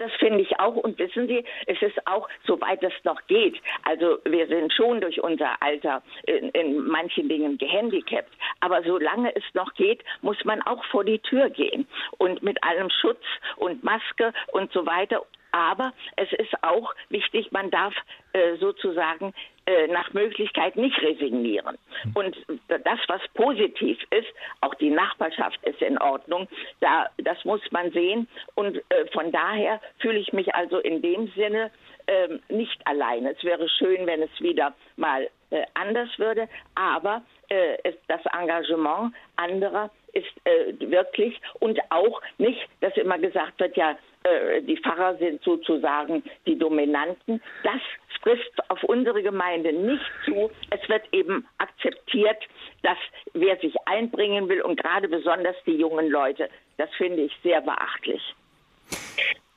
das finde ich auch. Und wissen Sie, es ist auch, soweit es noch geht. Also wir sind schon durch unser Alter in, in, manchen Dingen gehandicapt. Aber solange es noch geht, muss man auch vor die Tür gehen. Und mit allem Schutz und Maske und so weiter. Aber es ist auch wichtig, man darf äh, sozusagen äh, nach Möglichkeit nicht resignieren. Hm. Und das, was positiv ist, auch die Nachbarschaft ist in Ordnung, da, das muss man sehen. Und äh, von daher fühle ich mich also in dem Sinne ähm, nicht allein. Es wäre schön, wenn es wieder mal äh, anders würde, aber äh, das Engagement anderer ist äh, wirklich und auch nicht, dass immer gesagt wird, ja, äh, die Pfarrer sind sozusagen die Dominanten. Das trifft auf unsere Gemeinde nicht zu. Es wird eben akzeptiert, dass wer sich einbringen will und gerade besonders die jungen Leute, das finde ich sehr beachtlich.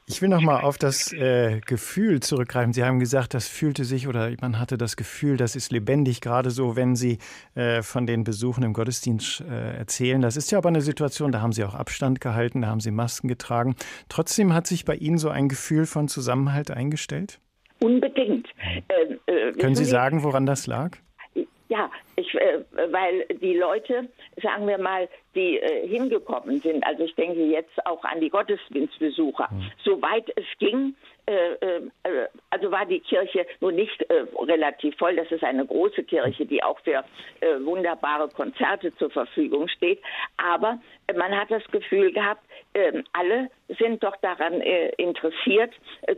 Ich will noch mal auf das äh, Gefühl zurückgreifen. Sie haben gesagt, das fühlte sich oder man hatte das Gefühl, das ist lebendig, gerade so, wenn Sie äh, von den Besuchen im Gottesdienst äh, erzählen. Das ist ja aber eine Situation, da haben Sie auch Abstand gehalten, da haben Sie Masken getragen. Trotzdem hat sich bei Ihnen so ein Gefühl von Zusammenhalt eingestellt? Unbedingt. Ähm, äh, Können Sie sagen, woran das lag? Ja, ich, äh, weil die Leute, sagen wir mal, die äh, hingekommen sind, also ich denke jetzt auch an die Gottesdienstbesucher, mhm. soweit es ging, äh, äh, also war die Kirche nun nicht äh, relativ voll. Das ist eine große Kirche, die auch für äh, wunderbare Konzerte zur Verfügung steht. Aber man hat das Gefühl gehabt, ähm, alle sind doch daran interessiert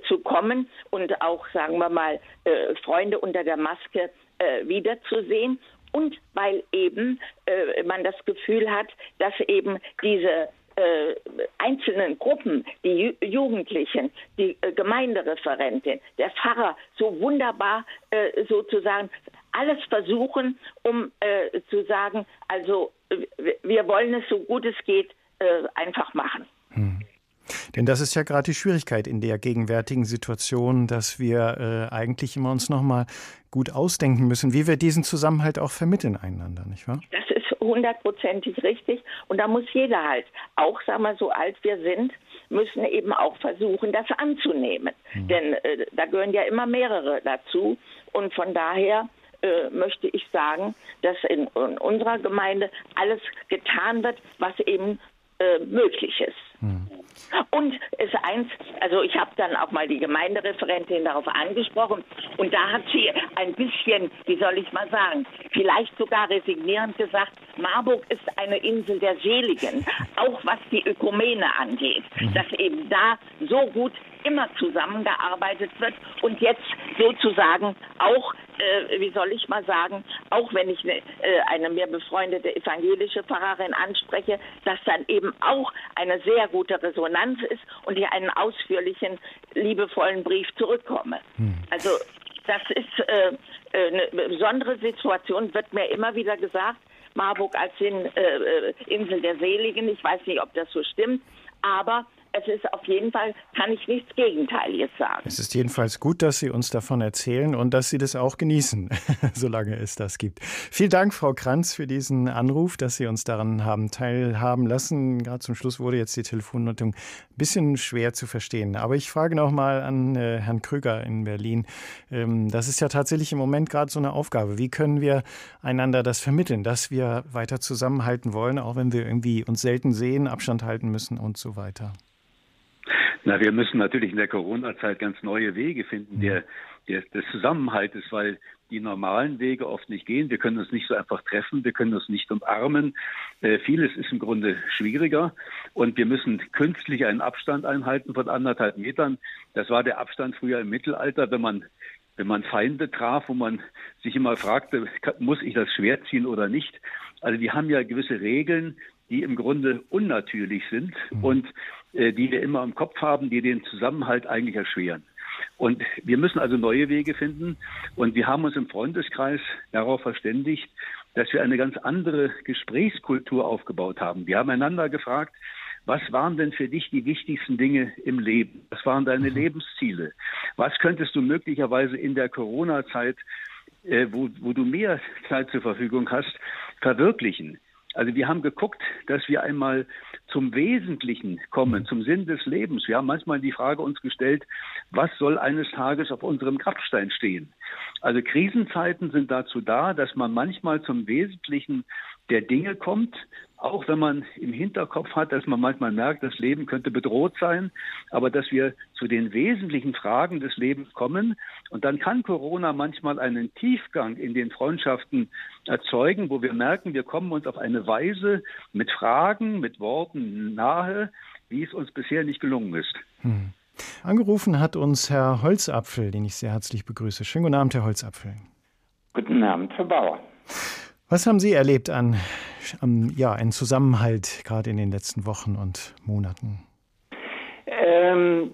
zu kommen und auch, sagen wir mal, Freunde unter der Maske wiederzusehen und weil eben äh, man das Gefühl hat, dass eben diese äh, einzelnen Gruppen, die Ju Jugendlichen, die äh, Gemeindereferentin, der Pfarrer so wunderbar äh, sozusagen alles versuchen, um äh, zu sagen, also wir wollen es so gut es geht äh, einfach machen. Denn das ist ja gerade die Schwierigkeit in der gegenwärtigen Situation, dass wir äh, eigentlich immer uns noch mal gut ausdenken müssen, wie wir diesen Zusammenhalt auch vermitteln einander, nicht wahr? Das ist hundertprozentig richtig. Und da muss jeder halt, auch sagen wir so alt wir sind, müssen eben auch versuchen, das anzunehmen. Mhm. Denn äh, da gehören ja immer mehrere dazu. Und von daher äh, möchte ich sagen, dass in, in, unserer Gemeinde alles getan wird, was eben äh, möglich ist. Mhm. Und es eins, also ich habe dann auch mal die Gemeindereferentin darauf angesprochen und da hat sie ein bisschen, wie soll ich mal sagen, vielleicht sogar resignierend gesagt, Marburg ist eine Insel der Seligen, auch was die Ökumene angeht, mhm. dass eben da so gut immer zusammengearbeitet wird und jetzt sozusagen auch, äh, wie soll ich mal sagen, auch wenn ich eine, äh, eine mir befreundete evangelische Pfarrerin anspreche, dass dann eben auch eine sehr gute Resonanz ist und ich einen ausführlichen, liebevollen Brief zurückkomme. Hm. Also das ist äh, äh, eine besondere Situation, wird mir immer wieder gesagt. Marburg als in, äh, äh, Insel der Seligen, ich weiß nicht, ob das so stimmt, aber es ist auf jeden Fall, kann ich nichts Gegenteiliges sagen. Es ist jedenfalls gut, dass Sie uns davon erzählen und dass Sie das auch genießen, solange es das gibt. Vielen Dank, Frau Kranz, für diesen Anruf, dass Sie uns daran haben teilhaben lassen. Gerade zum Schluss wurde jetzt die Telefonnutzung ein bisschen schwer zu verstehen. Aber ich frage noch mal an äh, Herrn Krüger in Berlin. Ähm, das ist ja tatsächlich im Moment gerade so eine Aufgabe. Wie können wir einander das vermitteln, dass wir weiter zusammenhalten wollen, auch wenn wir irgendwie uns selten sehen, Abstand halten müssen und so weiter? Na, wir müssen natürlich in der Corona-Zeit ganz neue Wege finden der, der, des Zusammenhaltes, weil die normalen Wege oft nicht gehen. Wir können uns nicht so einfach treffen, wir können uns nicht umarmen. Äh, vieles ist im Grunde schwieriger und wir müssen künstlich einen Abstand einhalten von anderthalb Metern. Das war der Abstand früher im Mittelalter, wenn man wenn man Feinde traf, wo man sich immer fragte, muss ich das Schwert ziehen oder nicht. Also die haben ja gewisse Regeln, die im Grunde unnatürlich sind mhm. und die wir immer im Kopf haben, die den Zusammenhalt eigentlich erschweren. Und wir müssen also neue Wege finden. Und wir haben uns im Freundeskreis darauf verständigt, dass wir eine ganz andere Gesprächskultur aufgebaut haben. Wir haben einander gefragt, was waren denn für dich die wichtigsten Dinge im Leben? Was waren deine mhm. Lebensziele? Was könntest du möglicherweise in der Corona-Zeit, äh, wo, wo du mehr Zeit zur Verfügung hast, verwirklichen? Also wir haben geguckt, dass wir einmal zum Wesentlichen kommen, zum Sinn des Lebens. Wir haben manchmal die Frage uns gestellt, was soll eines Tages auf unserem Grabstein stehen? Also Krisenzeiten sind dazu da, dass man manchmal zum Wesentlichen der Dinge kommt, auch wenn man im Hinterkopf hat, dass man manchmal merkt, das Leben könnte bedroht sein, aber dass wir zu den wesentlichen Fragen des Lebens kommen. Und dann kann Corona manchmal einen Tiefgang in den Freundschaften erzeugen, wo wir merken, wir kommen uns auf eine Weise mit Fragen, mit Worten nahe, wie es uns bisher nicht gelungen ist. Hm. Angerufen hat uns Herr Holzapfel, den ich sehr herzlich begrüße. Schönen guten Abend, Herr Holzapfel. Guten Abend, Herr Bauer. Was haben Sie erlebt an, an ja, einen Zusammenhalt gerade in den letzten Wochen und Monaten? Äh, ähm,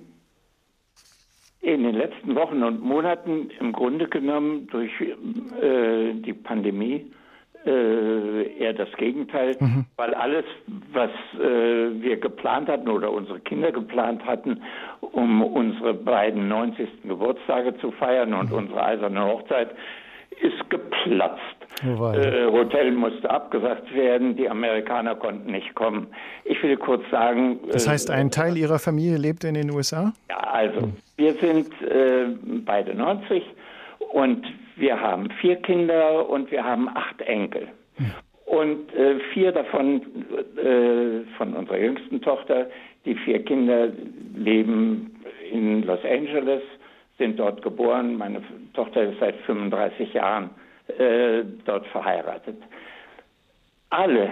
in den letzten Wochen und Monaten im Grunde genommen durch äh, die Pandemie äh, eher das Gegenteil, mhm. weil alles, was äh, wir geplant hatten oder unsere Kinder geplant hatten, um unsere beiden 90. Geburtstage zu feiern und mhm. unsere eiserne Hochzeit, ist geplatzt. Äh, Hotel musste abgesagt werden, die Amerikaner konnten nicht kommen. Ich will kurz sagen. Das heißt, ein äh, Teil Ihrer Familie lebt in den USA? Ja, also wir sind äh, beide 90 und wir haben vier Kinder und wir haben acht Enkel. Und äh, vier davon äh, von unserer jüngsten Tochter, die vier Kinder leben in Los Angeles, sind dort geboren. Meine Tochter ist seit 35 Jahren äh, dort verheiratet. Alle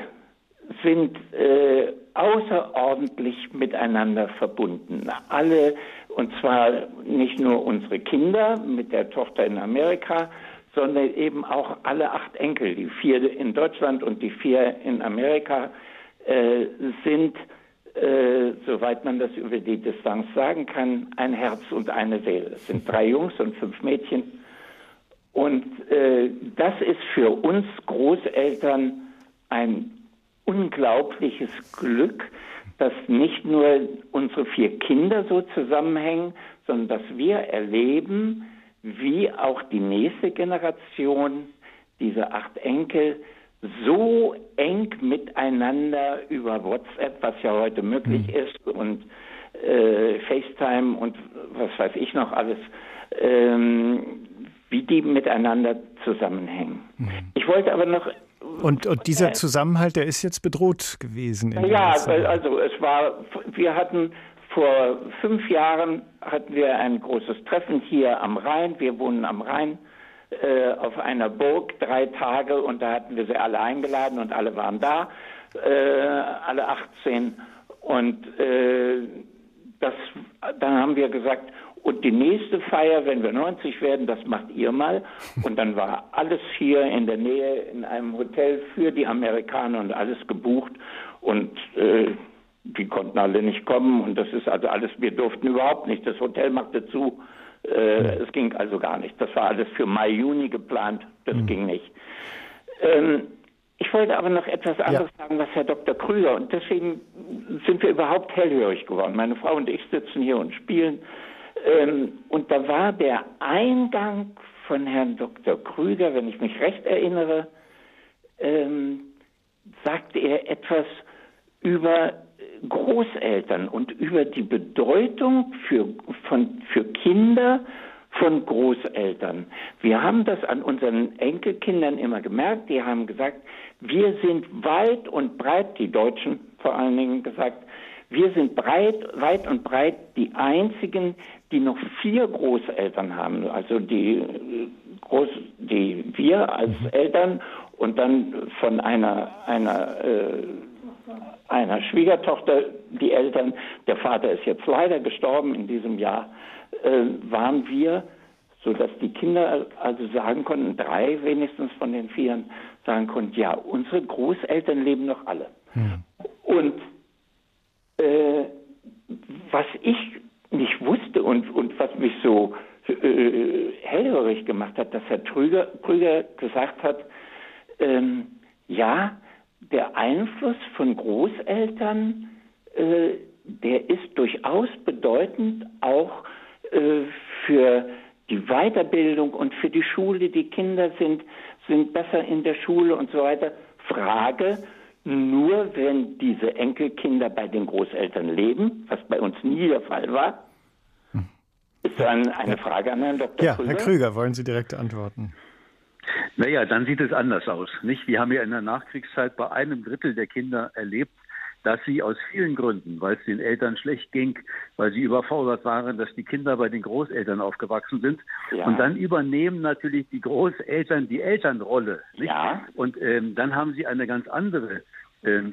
sind äh, außerordentlich miteinander verbunden. Alle, und zwar nicht nur unsere Kinder mit der Tochter in Amerika, sondern eben auch alle acht Enkel, die vier in Deutschland und die vier in Amerika, äh, sind, äh, soweit man das über die Distanz sagen kann, ein Herz und eine Seele. Es sind drei Jungs und fünf Mädchen. Und äh, das ist für uns Großeltern ein unglaubliches Glück, dass nicht nur unsere vier Kinder so zusammenhängen, sondern dass wir erleben, wie auch die nächste Generation, diese acht Enkel, so eng miteinander über WhatsApp, was ja heute möglich mhm. ist, und äh, FaceTime und was weiß ich noch alles, ähm, wie die miteinander zusammenhängen. Mhm. Ich wollte aber noch und, und dieser Zusammenhalt, der ist jetzt bedroht gewesen. ja, also es war, wir hatten vor fünf Jahren hatten wir ein großes Treffen hier am Rhein. Wir wohnen am Rhein äh, auf einer Burg drei Tage und da hatten wir sie alle eingeladen und alle waren da, äh, alle 18. Und äh, das, dann haben wir gesagt, und die nächste Feier, wenn wir 90 werden, das macht ihr mal. Und dann war alles hier in der Nähe in einem Hotel für die Amerikaner und alles gebucht. Und äh, die konnten alle nicht kommen. Und das ist also alles, wir durften überhaupt nicht. Das Hotel machte zu. Äh, es ging also gar nicht. Das war alles für Mai, Juni geplant. Das mhm. ging nicht. Ähm, ich wollte aber noch etwas anderes ja. sagen, was Herr Dr. Krüger, und deswegen sind wir überhaupt hellhörig geworden. Meine Frau und ich sitzen hier und spielen ähm, und da war der Eingang von Herrn Dr. Krüger, wenn ich mich recht erinnere, ähm, sagte er etwas über Großeltern und über die Bedeutung für, von, für Kinder von Großeltern. Wir haben das an unseren Enkelkindern immer gemerkt. Die haben gesagt, wir sind weit und breit, die Deutschen vor allen Dingen gesagt, wir sind breit, weit und breit die einzigen, die noch vier Großeltern haben. Also die, äh, Groß, die wir als mhm. Eltern und dann von einer, einer, äh, einer Schwiegertochter die Eltern. Der Vater ist jetzt leider gestorben in diesem Jahr. Äh, waren wir, so dass die Kinder also sagen konnten, drei wenigstens von den Vieren sagen konnten, ja, unsere Großeltern leben noch alle. Mhm. Und äh, was ich nicht wusste und, und was mich so äh, hellhörig gemacht hat, dass Herr Trüger, Krüger gesagt hat, ähm, ja, der Einfluss von Großeltern, äh, der ist durchaus bedeutend auch äh, für die Weiterbildung und für die Schule. Die Kinder sind, sind besser in der Schule und so weiter. Frage, nur wenn diese Enkelkinder bei den Großeltern leben, was bei uns nie der Fall war. Ist dann eine Frage an Herrn Dr. Ja, Krüger? Herr Krüger, wollen Sie direkt antworten? Naja, dann sieht es anders aus. Nicht? Wir haben ja in der Nachkriegszeit bei einem Drittel der Kinder erlebt, dass sie aus vielen Gründen, weil es den Eltern schlecht ging, weil sie überfordert waren, dass die Kinder bei den Großeltern aufgewachsen sind. Ja. Und dann übernehmen natürlich die Großeltern die Elternrolle. Nicht? Ja. Und ähm, dann haben sie eine ganz andere äh,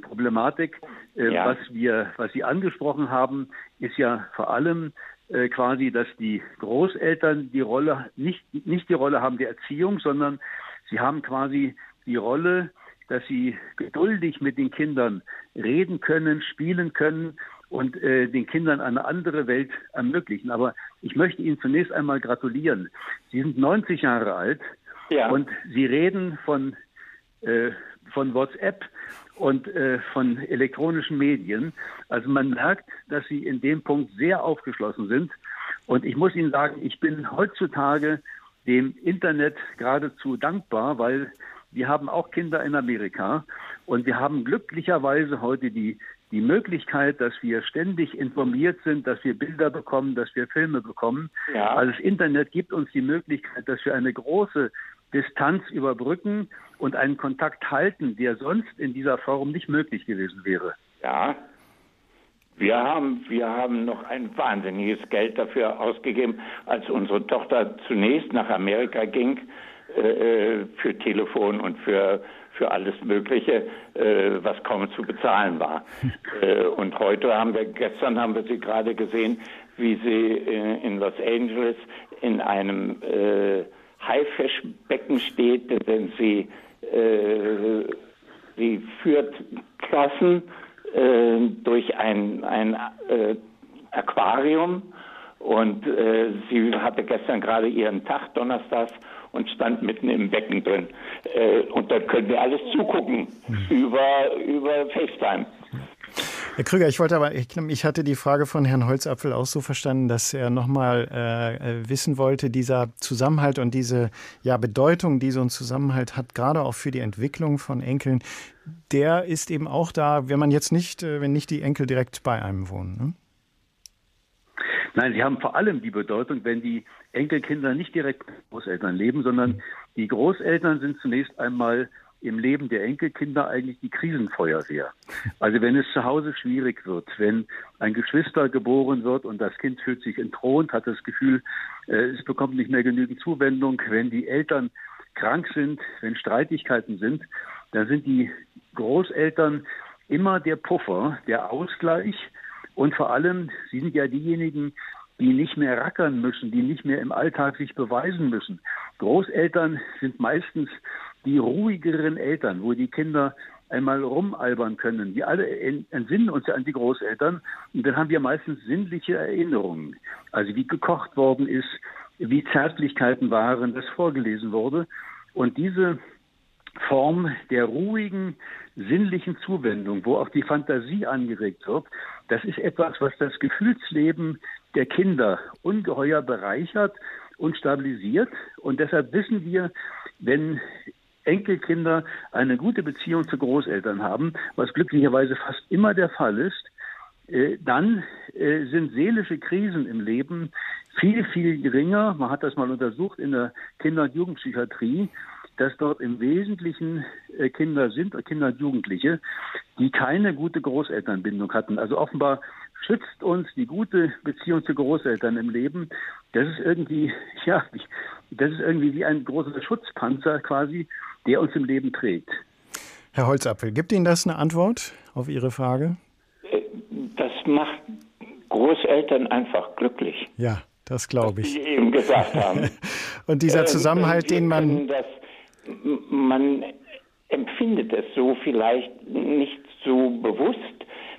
Problematik. Äh, ja. Was wir, was Sie angesprochen haben, ist ja vor allem äh, quasi, dass die Großeltern die Rolle nicht nicht die Rolle haben der Erziehung, sondern sie haben quasi die Rolle dass sie geduldig mit den Kindern reden können, spielen können und äh, den Kindern eine andere Welt ermöglichen. Aber ich möchte Ihnen zunächst einmal gratulieren. Sie sind 90 Jahre alt ja. und Sie reden von, äh, von WhatsApp und äh, von elektronischen Medien. Also man merkt, dass Sie in dem Punkt sehr aufgeschlossen sind. Und ich muss Ihnen sagen, ich bin heutzutage dem Internet geradezu dankbar, weil wir haben auch Kinder in Amerika und wir haben glücklicherweise heute die, die Möglichkeit, dass wir ständig informiert sind, dass wir Bilder bekommen, dass wir Filme bekommen. Ja. Also das Internet gibt uns die Möglichkeit, dass wir eine große Distanz überbrücken und einen Kontakt halten, der sonst in dieser Form nicht möglich gewesen wäre. Ja, wir haben, wir haben noch ein wahnsinniges Geld dafür ausgegeben, als unsere Tochter zunächst nach Amerika ging, äh, für Telefon und für, für alles Mögliche, äh, was kaum zu bezahlen war. äh, und heute haben wir, gestern haben wir sie gerade gesehen, wie sie in, in Los Angeles in einem äh, Haifischbecken steht, denn sie, äh, sie führt Klassen äh, durch ein, ein äh, Aquarium und äh, sie hatte gestern gerade ihren Tag, Donnerstags, und stand mitten im Becken drin. Äh, und da können wir alles zugucken mhm. über, über FaceTime. Herr Krüger, ich wollte aber, ich, ich, hatte die Frage von Herrn Holzapfel auch so verstanden, dass er nochmal äh, wissen wollte, dieser Zusammenhalt und diese ja, Bedeutung, die so ein Zusammenhalt hat, gerade auch für die Entwicklung von Enkeln, der ist eben auch da, wenn man jetzt nicht, äh, wenn nicht die Enkel direkt bei einem wohnen. Ne? Nein, sie haben vor allem die Bedeutung, wenn die Enkelkinder nicht direkt mit Großeltern leben, sondern die Großeltern sind zunächst einmal im Leben der Enkelkinder eigentlich die Krisenfeuerwehr. Also wenn es zu Hause schwierig wird, wenn ein Geschwister geboren wird und das Kind fühlt sich entthront, hat das Gefühl, äh, es bekommt nicht mehr genügend Zuwendung, wenn die Eltern krank sind, wenn Streitigkeiten sind, dann sind die Großeltern immer der Puffer, der Ausgleich und vor allem, sie sind ja diejenigen, die nicht mehr rackern müssen, die nicht mehr im Alltag sich beweisen müssen. Großeltern sind meistens die ruhigeren Eltern, wo die Kinder einmal rumalbern können. Wir alle entsinnen uns ja an die Großeltern und dann haben wir meistens sinnliche Erinnerungen. Also wie gekocht worden ist, wie Zärtlichkeiten waren, das vorgelesen wurde. Und diese Form der ruhigen, sinnlichen Zuwendung, wo auch die Fantasie angeregt wird, das ist etwas, was das Gefühlsleben der Kinder ungeheuer bereichert und stabilisiert. Und deshalb wissen wir, wenn Enkelkinder eine gute Beziehung zu Großeltern haben, was glücklicherweise fast immer der Fall ist, äh, dann äh, sind seelische Krisen im Leben viel, viel geringer. Man hat das mal untersucht in der Kinder- und Jugendpsychiatrie, dass dort im Wesentlichen äh, Kinder sind, Kinder und Jugendliche, die keine gute Großelternbindung hatten. Also offenbar schützt uns die gute Beziehung zu Großeltern im Leben. Das ist irgendwie, ja, das ist irgendwie wie ein großer Schutzpanzer quasi, der uns im Leben trägt. Herr Holzapfel, gibt Ihnen das eine Antwort auf Ihre Frage? Das macht Großeltern einfach glücklich. Ja, das glaube ich. Wie Sie eben gesagt haben. Und dieser äh, Zusammenhalt, den man. Das, man empfindet es so vielleicht nicht so bewusst.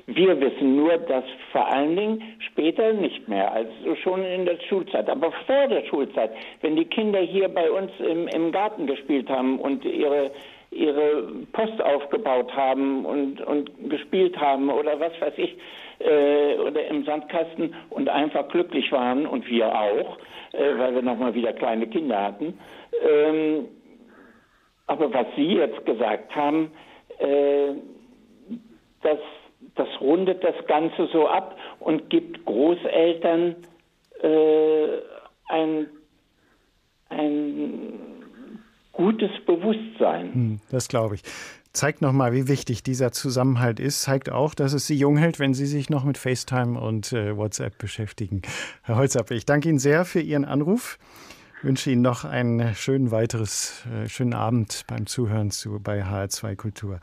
Wir wissen nur, dass vor allen Dingen später nicht mehr, also schon in der Schulzeit, aber vor der Schulzeit, wenn die Kinder hier bei uns im, im Garten gespielt haben und ihre ihre Post aufgebaut haben und, und gespielt haben oder was weiß ich, äh, oder im Sandkasten und einfach glücklich waren und wir auch, äh, weil wir nochmal wieder kleine Kinder hatten. Ähm, aber was Sie jetzt gesagt haben, äh, das, das rundet das Ganze so ab und gibt Großeltern äh, ein, ein gutes Bewusstsein. Hm, das glaube ich. Zeigt nochmal, wie wichtig dieser Zusammenhalt ist. Zeigt auch, dass es Sie jung hält, wenn Sie sich noch mit FaceTime und äh, WhatsApp beschäftigen. Herr Holzappe, ich danke Ihnen sehr für Ihren Anruf. Wünsche Ihnen noch einen schönen weiteres, äh, schönen Abend beim Zuhören zu bei HR2 Kultur.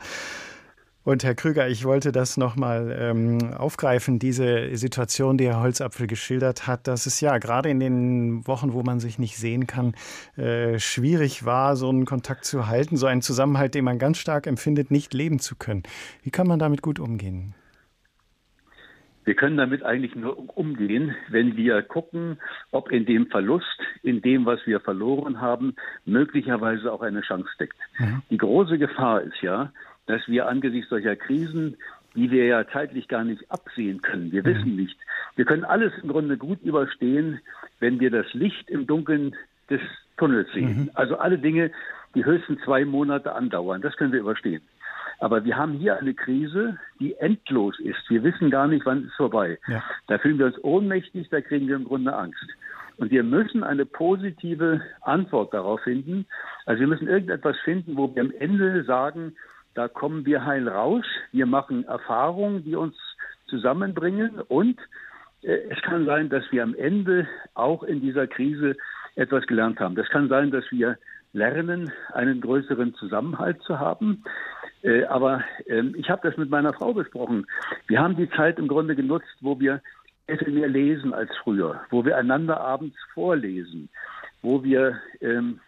Und Herr Krüger, ich wollte das nochmal ähm, aufgreifen, diese Situation, die Herr Holzapfel geschildert hat, dass es ja gerade in den Wochen, wo man sich nicht sehen kann, äh, schwierig war, so einen Kontakt zu halten, so einen Zusammenhalt, den man ganz stark empfindet, nicht leben zu können. Wie kann man damit gut umgehen? Wir können damit eigentlich nur umgehen, wenn wir gucken, ob in dem Verlust, in dem, was wir verloren haben, möglicherweise auch eine Chance steckt. Mhm. Die große Gefahr ist ja, dass wir angesichts solcher Krisen, die wir ja zeitlich gar nicht absehen können, wir mhm. wissen nicht, wir können alles im Grunde gut überstehen, wenn wir das Licht im Dunkeln des Tunnels sehen. Mhm. Also alle Dinge, die höchstens zwei Monate andauern, das können wir überstehen. Aber wir haben hier eine Krise, die endlos ist. Wir wissen gar nicht, wann es vorbei. Ja. Da fühlen wir uns ohnmächtig, da kriegen wir im Grunde Angst. Und wir müssen eine positive Antwort darauf finden. Also wir müssen irgendetwas finden, wo wir am Ende sagen, da kommen wir heil raus, wir machen Erfahrungen, die uns zusammenbringen und äh, es kann sein, dass wir am Ende auch in dieser Krise etwas gelernt haben. Das kann sein, dass wir lernen, einen größeren Zusammenhalt zu haben. Äh, aber ähm, ich habe das mit meiner Frau besprochen. Wir haben die Zeit im Grunde genutzt, wo wir viel mehr lesen als früher, wo wir einander abends vorlesen, wo wir ähm,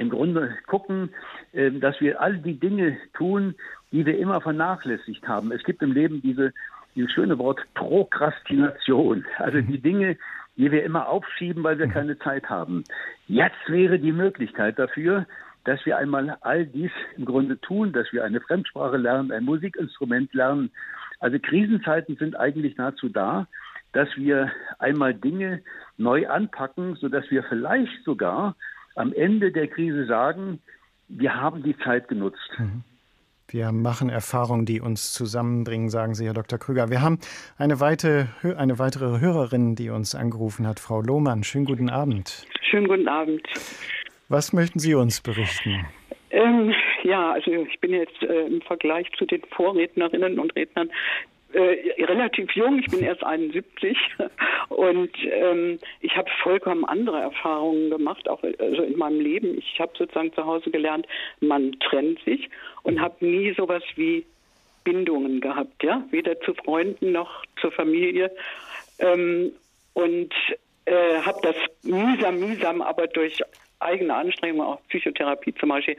im Grunde gucken, äh, dass wir all die Dinge tun, die wir immer vernachlässigt haben. Es gibt im Leben diese, dieses schöne Wort Prokrastination, also die Dinge, die wir immer aufschieben, weil wir mhm. keine Zeit haben. Jetzt wäre die Möglichkeit dafür, dass wir einmal all dies im Grunde tun, dass wir eine Fremdsprache lernen, ein Musikinstrument lernen. Also Krisenzeiten sind eigentlich nahezu da, dass wir einmal Dinge neu anpacken, sodass wir vielleicht sogar am Ende der Krise sagen, wir haben die Zeit genutzt. Mhm. Wir machen Erfahrungen, die uns zusammenbringen, sagen Sie, Herr Dr. Krüger. Wir haben eine, weite, eine weitere Hörerin, die uns angerufen hat, Frau Lohmann. Schönen guten Abend. Schönen guten Abend. Was möchten Sie uns berichten? Ähm, ja, also ich bin jetzt äh, im Vergleich zu den Vorrednerinnen und Rednern äh, relativ jung, ich bin erst 71 und ähm, ich habe vollkommen andere Erfahrungen gemacht, auch also in meinem Leben. Ich habe sozusagen zu Hause gelernt, man trennt sich und habe nie sowas wie Bindungen gehabt, ja, weder zu Freunden noch zur Familie ähm, und äh, habe das mühsam, mühsam, aber durch eigene Anstrengung, auch Psychotherapie zum Beispiel,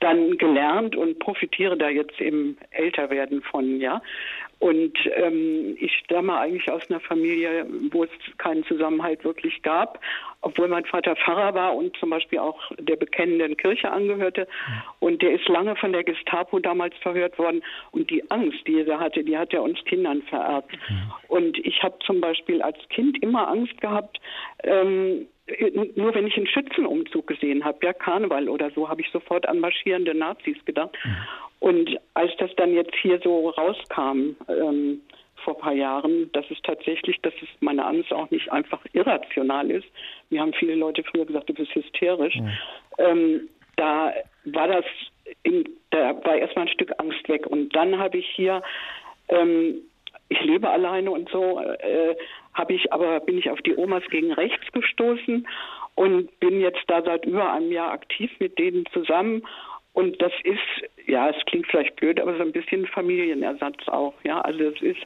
dann gelernt und profitiere da jetzt im Älterwerden von, ja. Und ähm, ich stamme eigentlich aus einer Familie, wo es keinen Zusammenhalt wirklich gab, obwohl mein Vater Pfarrer war und zum Beispiel auch der bekennenden Kirche angehörte. Und der ist lange von der Gestapo damals verhört worden. Und die Angst, die er hatte, die hat er uns Kindern vererbt. Und ich habe zum Beispiel als Kind immer Angst gehabt, ähm, nur wenn ich einen Schützenumzug gesehen habe, ja, Karneval oder so, habe ich sofort an marschierende Nazis gedacht. Und als das dann jetzt hier so rauskam, ähm, vor ein paar Jahren, dass es tatsächlich, dass es meine Angst auch nicht einfach irrational ist. Mir haben viele Leute früher gesagt, du bist hysterisch. Mhm. Ähm, da war das, in, da war erstmal ein Stück Angst weg. Und dann habe ich hier, ähm, ich lebe alleine und so, äh, habe ich aber bin ich auf die Omas gegen rechts gestoßen und bin jetzt da seit über einem Jahr aktiv mit denen zusammen und das ist ja es klingt vielleicht blöd aber so ein bisschen Familienersatz auch ja. Also es ist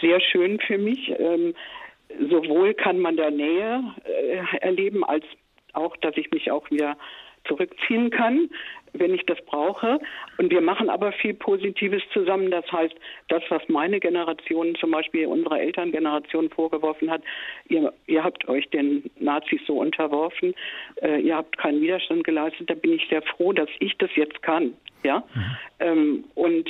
sehr schön für mich. Ähm, sowohl kann man der Nähe äh, erleben als auch dass ich mich auch wieder zurückziehen kann, wenn ich das brauche. Und wir machen aber viel Positives zusammen. Das heißt, das, was meine Generation, zum Beispiel unsere Elterngeneration vorgeworfen hat, ihr, ihr habt euch den Nazis so unterworfen, äh, ihr habt keinen Widerstand geleistet, da bin ich sehr froh, dass ich das jetzt kann. Ja. Mhm. Ähm, und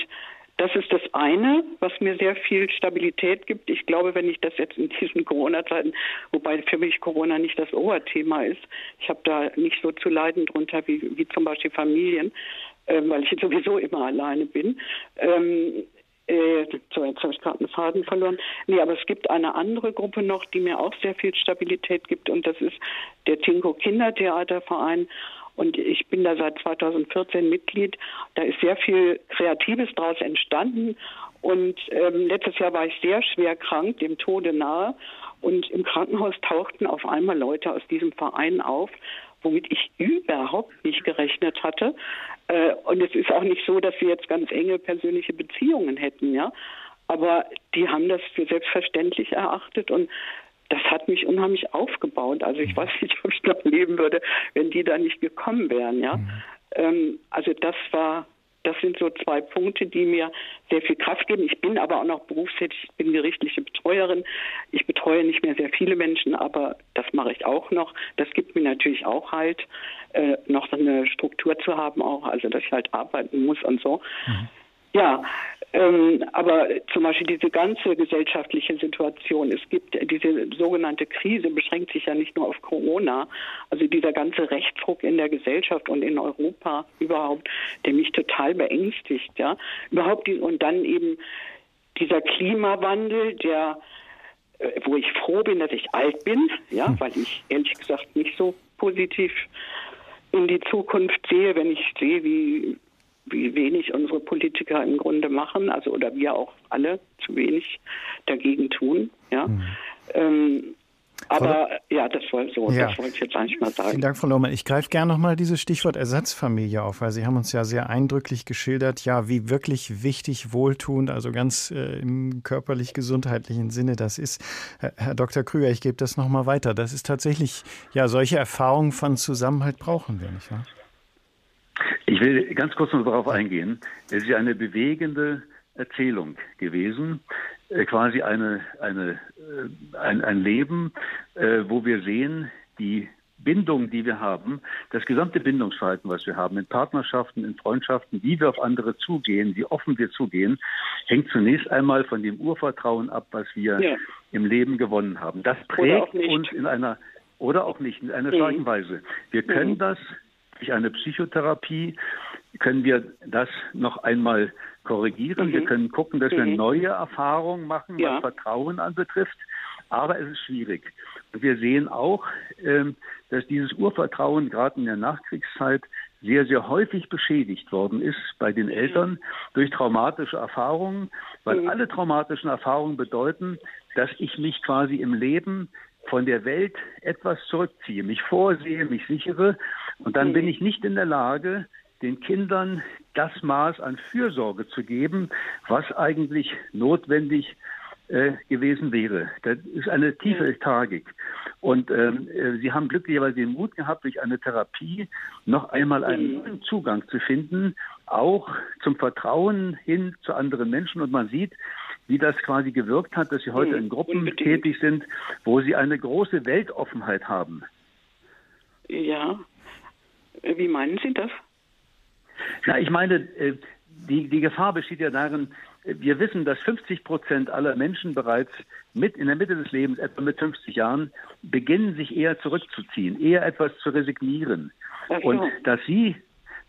das ist das eine, was mir sehr viel Stabilität gibt. Ich glaube, wenn ich das jetzt in diesen Corona-Zeiten, wobei für mich Corona nicht das Oberthema ist, ich habe da nicht so zu leiden drunter wie, wie zum Beispiel Familien, äh, weil ich sowieso immer alleine bin. Ähm, äh, so, jetzt habe ich gerade einen Faden verloren. Nee, aber es gibt eine andere Gruppe noch, die mir auch sehr viel Stabilität gibt und das ist der Tinko Kindertheaterverein. Und ich bin da seit 2014 Mitglied. Da ist sehr viel Kreatives daraus entstanden. Und ähm, letztes Jahr war ich sehr schwer krank, dem Tode nahe. Und im Krankenhaus tauchten auf einmal Leute aus diesem Verein auf, womit ich überhaupt nicht gerechnet hatte. Äh, und es ist auch nicht so, dass wir jetzt ganz enge persönliche Beziehungen hätten, ja. Aber die haben das für selbstverständlich erachtet und das hat mich unheimlich aufgebaut. Also ich mhm. weiß nicht, ob ich noch leben würde, wenn die da nicht gekommen wären, ja. Mhm. Ähm, also das war das sind so zwei Punkte, die mir sehr viel Kraft geben. Ich bin aber auch noch berufstätig, ich bin gerichtliche Betreuerin. Ich betreue nicht mehr sehr viele Menschen, aber das mache ich auch noch. Das gibt mir natürlich auch halt, äh, noch eine Struktur zu haben, auch, also dass ich halt arbeiten muss und so. Mhm. Ja, ähm, aber zum Beispiel diese ganze gesellschaftliche Situation, es gibt diese sogenannte Krise, beschränkt sich ja nicht nur auf Corona, also dieser ganze Rechtsdruck in der Gesellschaft und in Europa überhaupt, der mich total beängstigt, ja. Überhaupt die, und dann eben dieser Klimawandel, der äh, wo ich froh bin, dass ich alt bin, ja, hm. weil ich ehrlich gesagt nicht so positiv in die Zukunft sehe, wenn ich sehe, wie wie wenig unsere Politiker im Grunde machen, also oder wir auch alle zu wenig dagegen tun. Ja. Mhm. Ähm, aber ja, das wollte, so, ja. das wollte ich jetzt eigentlich mal sagen. Vielen Dank, Frau Lohmann. Ich greife gerne nochmal dieses Stichwort Ersatzfamilie auf, weil Sie haben uns ja sehr eindrücklich geschildert, ja, wie wirklich wichtig, wohltuend, also ganz äh, im körperlich-gesundheitlichen Sinne das ist. Herr Dr. Krüger, ich gebe das nochmal weiter. Das ist tatsächlich, ja, solche Erfahrungen von Zusammenhalt brauchen wir, nicht wahr? Ich will ganz kurz noch darauf eingehen. Es ist ja eine bewegende Erzählung gewesen, äh, quasi eine, eine, äh, ein, ein Leben, äh, wo wir sehen, die Bindung, die wir haben, das gesamte Bindungsverhalten, was wir haben, in Partnerschaften, in Freundschaften, wie wir auf andere zugehen, wie offen wir zugehen, hängt zunächst einmal von dem Urvertrauen ab, was wir ja. im Leben gewonnen haben. Das prägt uns in einer, oder auch nicht, in einer starken mhm. Weise. Wir können mhm. das durch eine Psychotherapie können wir das noch einmal korrigieren. Mhm. Wir können gucken, dass mhm. wir neue Erfahrungen machen, ja. was Vertrauen anbetrifft. Aber es ist schwierig. Und wir sehen auch, ähm, dass dieses Urvertrauen gerade in der Nachkriegszeit sehr, sehr häufig beschädigt worden ist bei den Eltern mhm. durch traumatische Erfahrungen, weil mhm. alle traumatischen Erfahrungen bedeuten, dass ich mich quasi im Leben von der Welt etwas zurückziehe, mich vorsehe, mich sichere und dann bin mhm. ich nicht in der Lage, den Kindern das Maß an Fürsorge zu geben, was eigentlich notwendig äh, gewesen wäre. Das ist eine tiefe Tragik. Und ähm, äh, Sie haben glücklicherweise den Mut gehabt, durch eine Therapie noch einmal einen mhm. neuen Zugang zu finden, auch zum Vertrauen hin zu anderen Menschen. Und man sieht, wie das quasi gewirkt hat, dass Sie heute mhm. in Gruppen Unbedingt. tätig sind, wo Sie eine große Weltoffenheit haben. Ja, wie meinen Sie das? Na, ich meine, äh, die, die Gefahr besteht ja darin, äh, wir wissen, dass 50 Prozent aller Menschen bereits mit in der Mitte des Lebens, etwa mit 50 Jahren, beginnen, sich eher zurückzuziehen, eher etwas zu resignieren. Okay. Und dass sie,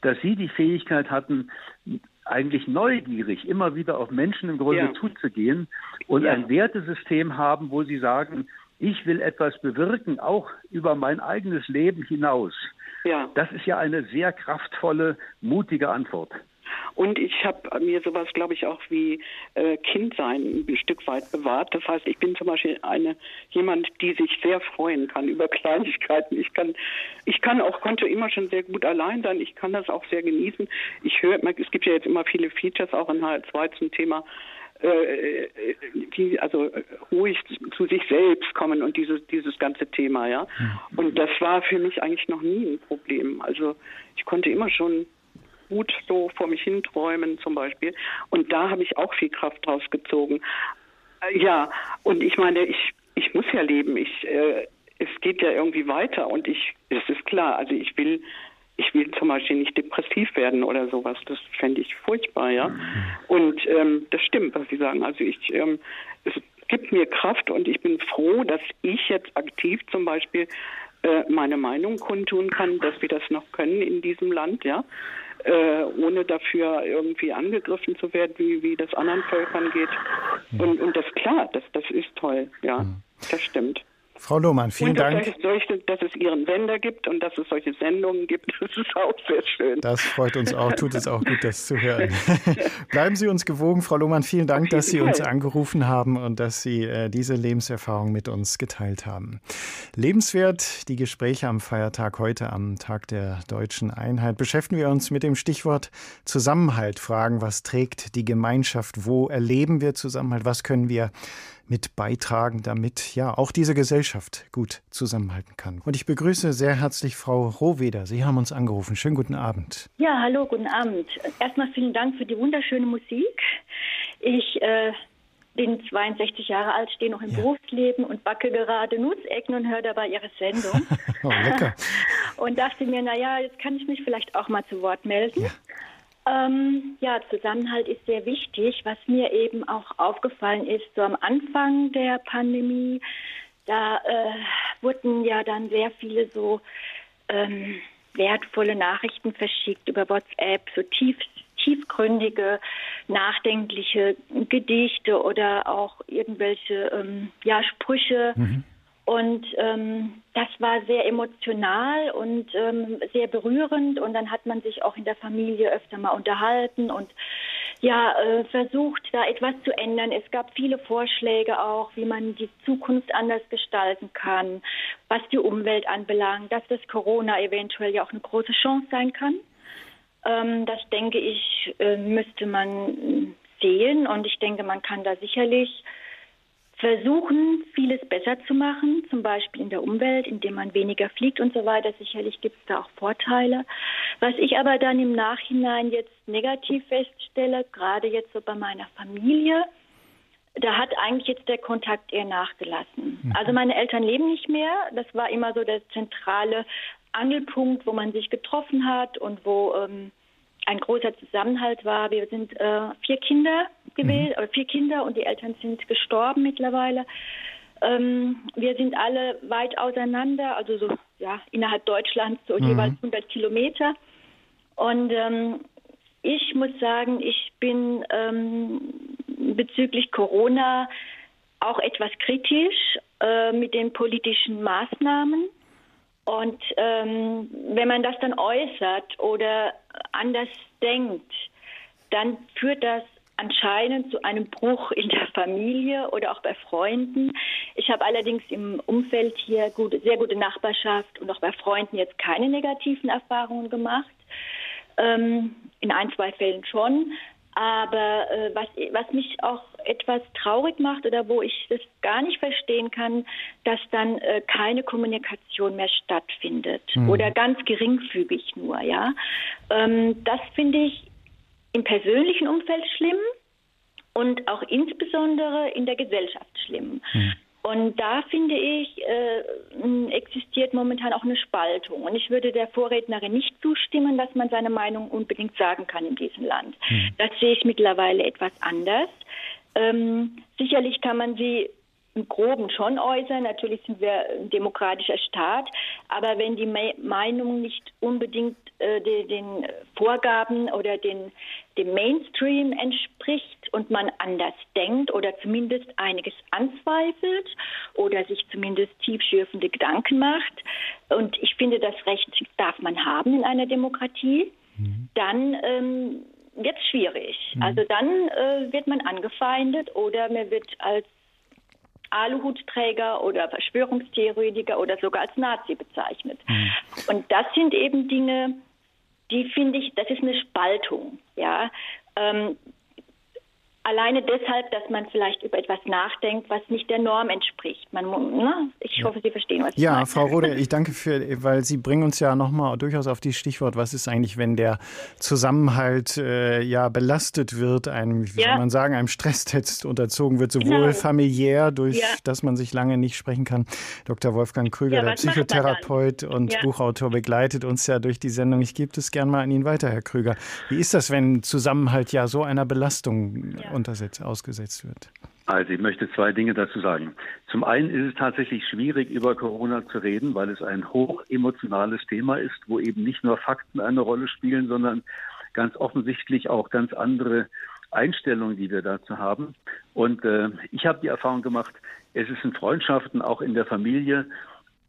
dass sie die Fähigkeit hatten, eigentlich neugierig immer wieder auf Menschen im Grunde ja. zuzugehen und ja. ein Wertesystem haben, wo sie sagen, ich will etwas bewirken, auch über mein eigenes Leben hinaus. Ja. Das ist ja eine sehr kraftvolle, mutige Antwort. Und ich habe mir sowas, glaube ich, auch wie äh, Kindsein ein Stück weit bewahrt. Das heißt, ich bin zum Beispiel eine jemand, die sich sehr freuen kann über Kleinigkeiten. Ich kann, ich kann auch konnte immer schon sehr gut allein sein. Ich kann das auch sehr genießen. Ich höre, es gibt ja jetzt immer viele Features auch in HR2 zum Thema äh, die also ruhig zu sich selbst kommen und dieses dieses ganze Thema, ja. Und das war für mich eigentlich noch nie ein Problem. Also ich konnte immer schon gut so vor mich hinträumen zum Beispiel. Und da habe ich auch viel Kraft draus gezogen. Äh, ja, und ich meine, ich ich muss ja leben. Ich äh, es geht ja irgendwie weiter und ich es ist klar. Also ich will ich will zum Beispiel nicht depressiv werden oder sowas. Das fände ich furchtbar, ja. Und ähm, das stimmt, was Sie sagen. Also ich, ähm, es gibt mir Kraft und ich bin froh, dass ich jetzt aktiv zum Beispiel äh, meine Meinung kundtun kann, dass wir das noch können in diesem Land, ja. Äh, ohne dafür irgendwie angegriffen zu werden, wie, wie das anderen Völkern geht. Und, und das klar, das, das ist toll, ja, mhm. das stimmt. Frau Lohmann, vielen und Dank. Solche, dass es Ihren Sender gibt und dass es solche Sendungen gibt, das ist auch sehr schön. Das freut uns auch, tut es auch gut, das zu hören. Bleiben Sie uns gewogen, Frau Lohmann. Vielen Dank, dass Sie uns angerufen haben und dass Sie äh, diese Lebenserfahrung mit uns geteilt haben. Lebenswert, die Gespräche am Feiertag heute, am Tag der deutschen Einheit, beschäftigen wir uns mit dem Stichwort Zusammenhalt. Fragen, was trägt die Gemeinschaft? Wo erleben wir Zusammenhalt? Was können wir mit beitragen, damit ja auch diese Gesellschaft gut zusammenhalten kann. Und ich begrüße sehr herzlich Frau Rohweder. Sie haben uns angerufen. Schönen guten Abend. Ja, hallo, guten Abend. Erstmal vielen Dank für die wunderschöne Musik. Ich äh, bin 62 Jahre alt, stehe noch im ja. Berufsleben und backe gerade Nussecken und höre dabei Ihre Sendung. oh, lecker. und dachte mir, naja, jetzt kann ich mich vielleicht auch mal zu Wort melden. Ja. Ähm, ja, Zusammenhalt ist sehr wichtig. Was mir eben auch aufgefallen ist, so am Anfang der Pandemie, da äh, wurden ja dann sehr viele so ähm, wertvolle Nachrichten verschickt über WhatsApp, so tief tiefgründige, nachdenkliche Gedichte oder auch irgendwelche ähm, ja, Sprüche. Mhm. Und ähm, das war sehr emotional und ähm, sehr berührend. Und dann hat man sich auch in der Familie öfter mal unterhalten und ja, äh, versucht, da etwas zu ändern. Es gab viele Vorschläge auch, wie man die Zukunft anders gestalten kann, was die Umwelt anbelangt, dass das Corona eventuell ja auch eine große Chance sein kann. Ähm, das denke ich, äh, müsste man sehen und ich denke, man kann da sicherlich versuchen, vieles besser zu machen, zum Beispiel in der Umwelt, indem man weniger fliegt und so weiter. Sicherlich gibt es da auch Vorteile. Was ich aber dann im Nachhinein jetzt negativ feststelle, gerade jetzt so bei meiner Familie, da hat eigentlich jetzt der Kontakt eher nachgelassen. Mhm. Also meine Eltern leben nicht mehr. Das war immer so der zentrale Angelpunkt, wo man sich getroffen hat und wo ähm, ein großer Zusammenhalt war. Wir sind äh, vier Kinder gewesen, mhm. vier Kinder und die Eltern sind gestorben mittlerweile. Ähm, wir sind alle weit auseinander, also so ja innerhalb Deutschlands so mhm. jeweils 100 Kilometer. Und ähm, ich muss sagen, ich bin ähm, bezüglich Corona auch etwas kritisch äh, mit den politischen Maßnahmen. Und ähm, wenn man das dann äußert oder anders denkt, dann führt das anscheinend zu einem Bruch in der Familie oder auch bei Freunden. Ich habe allerdings im Umfeld hier gute, sehr gute Nachbarschaft und auch bei Freunden jetzt keine negativen Erfahrungen gemacht. Ähm, in ein, zwei Fällen schon. Aber äh, was, was mich auch etwas traurig macht oder wo ich das gar nicht verstehen kann, dass dann äh, keine Kommunikation mehr stattfindet mhm. oder ganz geringfügig nur, ja. Ähm, das finde ich im persönlichen Umfeld schlimm und auch insbesondere in der Gesellschaft schlimm. Mhm. Und da finde ich, äh, existiert momentan auch eine Spaltung. Und ich würde der Vorrednerin nicht zustimmen, dass man seine Meinung unbedingt sagen kann in diesem Land. Hm. Das sehe ich mittlerweile etwas anders. Ähm, sicherlich kann man sie im Groben schon äußern. Natürlich sind wir ein demokratischer Staat. Aber wenn die Me Meinung nicht unbedingt äh, den, den Vorgaben oder den, dem Mainstream entspricht und man anders denkt oder zumindest einiges anzweifelt oder sich zumindest tiefschürfende Gedanken macht, und ich finde, das Recht darf man haben in einer Demokratie, mhm. dann ähm, wird es schwierig. Mhm. Also dann äh, wird man angefeindet oder man wird als Aluhutträger oder Verschwörungstheoretiker oder sogar als Nazi bezeichnet. Mhm. Und das sind eben Dinge, die finde ich, das ist eine Spaltung. Ja, ähm, Alleine deshalb, dass man vielleicht über etwas nachdenkt, was nicht der Norm entspricht. Man, ne? Ich hoffe, Sie verstehen, was ich ja, meine. Ja, Frau Rode, ich danke für, weil Sie bringen uns ja nochmal durchaus auf die Stichwort, was ist eigentlich, wenn der Zusammenhalt äh, ja belastet wird, einem, wie ja. soll man sagen, einem Stresstest unterzogen wird, sowohl genau. familiär, durch ja. dass man sich lange nicht sprechen kann. Dr. Wolfgang Krüger, ja, der Psychotherapeut und Buchautor, begleitet uns ja durch die Sendung. Ich gebe es gern mal an ihn weiter, Herr Krüger. Wie ist das, wenn Zusammenhalt ja so einer Belastung untersetzt, ausgesetzt wird? Also ich möchte zwei Dinge dazu sagen. Zum einen ist es tatsächlich schwierig, über Corona zu reden, weil es ein hochemotionales Thema ist, wo eben nicht nur Fakten eine Rolle spielen, sondern ganz offensichtlich auch ganz andere Einstellungen, die wir dazu haben. Und äh, ich habe die Erfahrung gemacht, es ist in Freundschaften, auch in der Familie,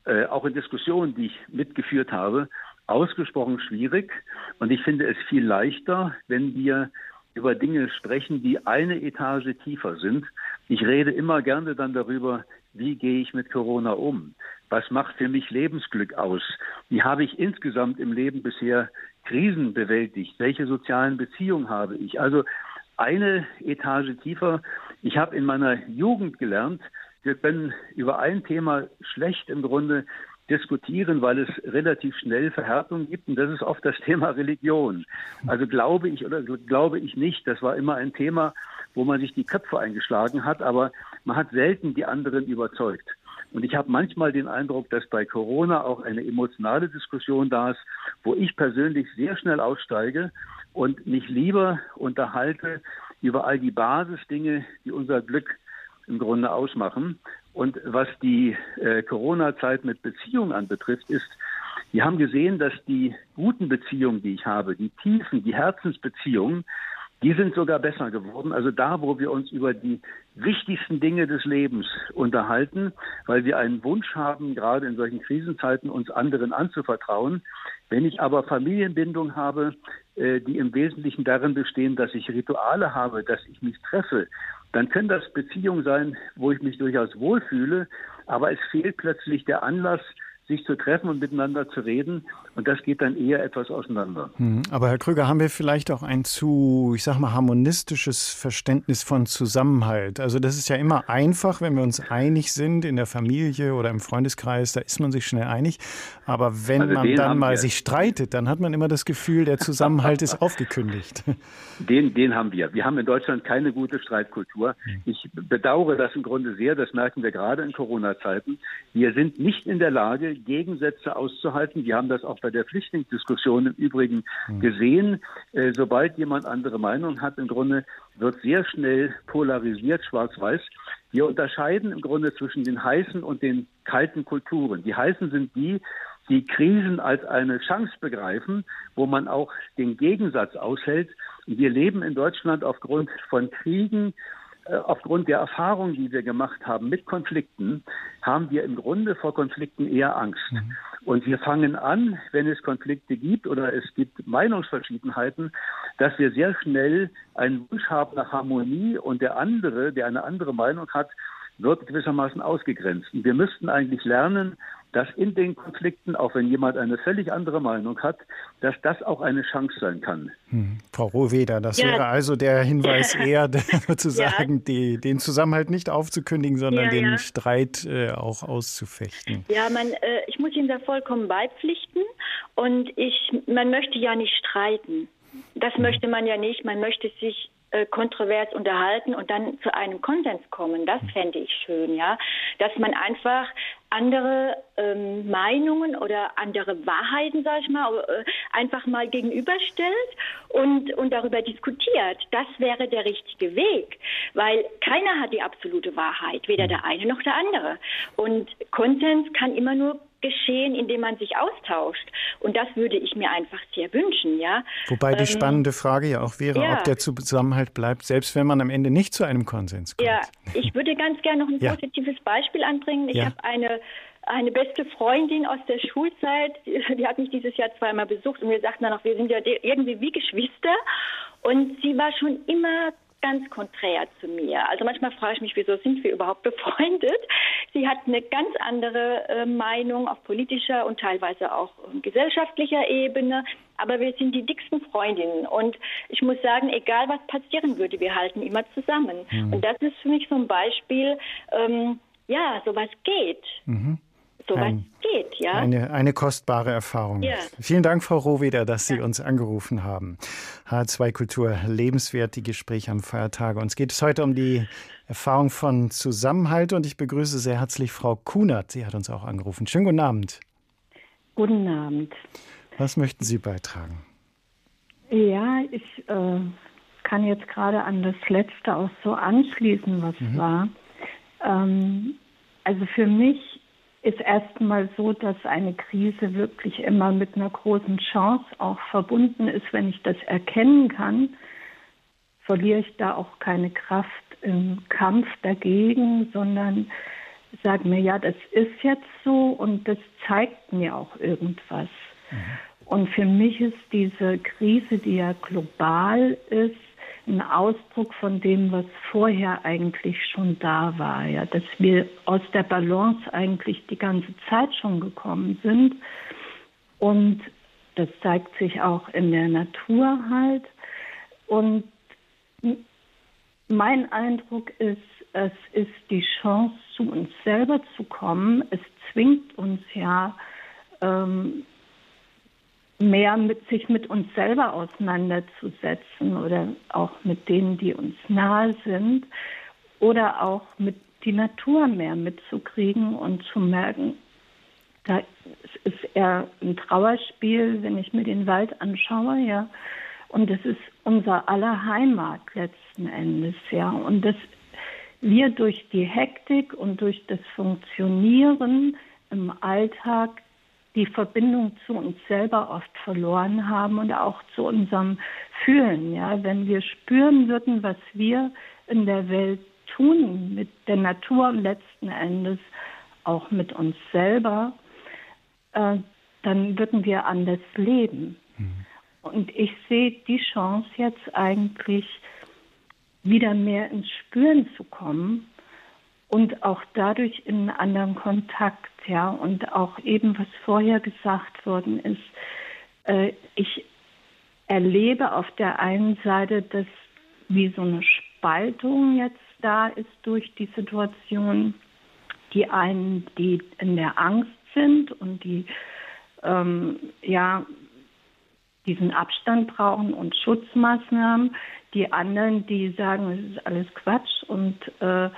äh, auch in Diskussionen, die ich mitgeführt habe, ausgesprochen schwierig. Und ich finde es viel leichter, wenn wir über Dinge sprechen, die eine Etage tiefer sind. Ich rede immer gerne dann darüber, wie gehe ich mit Corona um? Was macht für mich Lebensglück aus? Wie habe ich insgesamt im Leben bisher Krisen bewältigt? Welche sozialen Beziehungen habe ich? Also eine Etage tiefer Ich habe in meiner Jugend gelernt, wir können über ein Thema schlecht im Grunde diskutieren, weil es relativ schnell Verhärtung gibt. Und das ist oft das Thema Religion. Also glaube ich oder glaube ich nicht. Das war immer ein Thema, wo man sich die Köpfe eingeschlagen hat, aber man hat selten die anderen überzeugt. Und ich habe manchmal den Eindruck, dass bei Corona auch eine emotionale Diskussion da ist, wo ich persönlich sehr schnell aussteige und mich lieber unterhalte über all die Basisdinge, die unser Glück im Grunde ausmachen. Und was die äh, Corona-Zeit mit Beziehungen anbetrifft, ist, wir haben gesehen, dass die guten Beziehungen, die ich habe, die tiefen, die Herzensbeziehungen, die sind sogar besser geworden. Also da, wo wir uns über die wichtigsten Dinge des Lebens unterhalten, weil wir einen Wunsch haben, gerade in solchen Krisenzeiten uns anderen anzuvertrauen. Wenn ich aber Familienbindung habe, äh, die im Wesentlichen darin bestehen, dass ich Rituale habe, dass ich mich treffe, dann können das Beziehungen sein, wo ich mich durchaus wohlfühle, aber es fehlt plötzlich der Anlass, sich zu treffen und miteinander zu reden. Und das geht dann eher etwas auseinander. Hm, aber Herr Krüger, haben wir vielleicht auch ein zu, ich sag mal, harmonistisches Verständnis von Zusammenhalt? Also das ist ja immer einfach, wenn wir uns einig sind in der Familie oder im Freundeskreis, da ist man sich schnell einig. Aber wenn also man dann mal wir. sich streitet, dann hat man immer das Gefühl, der Zusammenhalt ist aufgekündigt. Den, den haben wir. Wir haben in Deutschland keine gute Streitkultur. Ich bedauere das im Grunde sehr. Das merken wir gerade in Corona-Zeiten. Wir sind nicht in der Lage, Gegensätze auszuhalten. Wir haben das auch bei der Flüchtlingsdiskussion im Übrigen mhm. gesehen. Äh, sobald jemand andere Meinung hat, im Grunde wird sehr schnell polarisiert, schwarz-weiß. Wir unterscheiden im Grunde zwischen den heißen und den kalten Kulturen. Die heißen sind die, die Krisen als eine Chance begreifen, wo man auch den Gegensatz aushält. Wir leben in Deutschland aufgrund von Kriegen, aufgrund der Erfahrungen, die wir gemacht haben mit Konflikten, haben wir im Grunde vor Konflikten eher Angst. Mhm. Und wir fangen an, wenn es Konflikte gibt oder es gibt Meinungsverschiedenheiten, dass wir sehr schnell einen Wunsch haben nach Harmonie und der andere, der eine andere Meinung hat, wird gewissermaßen ausgegrenzt. Und wir müssten eigentlich lernen, dass in den Konflikten, auch wenn jemand eine völlig andere Meinung hat, dass das auch eine Chance sein kann. Hm. Frau Rohweder, das ja. wäre also der Hinweis eher sozusagen, ja. die, den Zusammenhalt nicht aufzukündigen, sondern ja, den Streit äh, auch auszufechten. Ja, man, äh, ich muss Ihnen da vollkommen beipflichten und ich, man möchte ja nicht streiten. Das hm. möchte man ja nicht. Man möchte sich äh, kontrovers unterhalten und dann zu einem Konsens kommen. Das fände ich schön, ja. Dass man einfach andere ähm, Meinungen oder andere Wahrheiten, sag ich mal, äh, einfach mal gegenüberstellt und, und darüber diskutiert. Das wäre der richtige Weg, weil keiner hat die absolute Wahrheit, weder der eine noch der andere. Und Konsens kann immer nur geschehen, indem man sich austauscht. Und das würde ich mir einfach sehr wünschen, ja. Wobei die ähm, spannende Frage ja auch wäre, ja. ob der Zusammenhalt bleibt, selbst wenn man am Ende nicht zu einem Konsens kommt. Ja, ich würde ganz gerne noch ein ja. positives Beispiel anbringen. Ich ja. habe eine eine beste Freundin aus der Schulzeit, die hat mich dieses Jahr zweimal besucht und wir sagten dann auch, wir sind ja irgendwie wie Geschwister. Und sie war schon immer ganz konträr zu mir. Also manchmal frage ich mich, wieso sind wir überhaupt befreundet? Sie hat eine ganz andere äh, Meinung auf politischer und teilweise auch äh, gesellschaftlicher Ebene. Aber wir sind die dicksten Freundinnen. Und ich muss sagen, egal was passieren würde, wir halten immer zusammen. Mhm. Und das ist für mich so ein Beispiel, ähm, ja, sowas geht. Mhm sowas ein, geht, ja. Eine, eine kostbare Erfahrung. Ja. Vielen Dank, Frau Rohweder, dass Sie ja. uns angerufen haben. H2 Kultur, lebenswert, die Gespräche am Feiertage. Uns geht es heute um die Erfahrung von Zusammenhalt und ich begrüße sehr herzlich Frau Kunert. Sie hat uns auch angerufen. Schönen guten Abend. Guten Abend. Was möchten Sie beitragen? Ja, ich äh, kann jetzt gerade an das Letzte auch so anschließen, was mhm. war. Ähm, also für mich ist erstmal so, dass eine Krise wirklich immer mit einer großen Chance auch verbunden ist. Wenn ich das erkennen kann, verliere ich da auch keine Kraft im Kampf dagegen, sondern sage mir, ja, das ist jetzt so und das zeigt mir auch irgendwas. Mhm. Und für mich ist diese Krise, die ja global ist, ein Ausdruck von dem, was vorher eigentlich schon da war, ja, dass wir aus der Balance eigentlich die ganze Zeit schon gekommen sind. Und das zeigt sich auch in der Natur halt. Und mein Eindruck ist, es ist die Chance, zu uns selber zu kommen. Es zwingt uns ja ähm, mehr mit sich mit uns selber auseinanderzusetzen oder auch mit denen, die uns nahe sind oder auch mit die Natur mehr mitzukriegen und zu merken, da ist eher ein Trauerspiel, wenn ich mir den Wald anschaue, ja. Und das ist unser aller Heimat letzten Endes, ja. Und dass wir durch die Hektik und durch das Funktionieren im Alltag die Verbindung zu uns selber oft verloren haben und auch zu unserem Fühlen. Ja, wenn wir spüren würden, was wir in der Welt tun, mit der Natur letzten Endes, auch mit uns selber, äh, dann würden wir anders leben. Mhm. Und ich sehe die Chance jetzt eigentlich, wieder mehr ins Spüren zu kommen und auch dadurch in einen anderen Kontakt, ja, und auch eben, was vorher gesagt worden ist, äh, ich erlebe auf der einen Seite, dass wie so eine Spaltung jetzt da ist durch die Situation, die einen, die in der Angst sind und die ähm, ja diesen Abstand brauchen und Schutzmaßnahmen, die anderen, die sagen, es ist alles Quatsch und äh,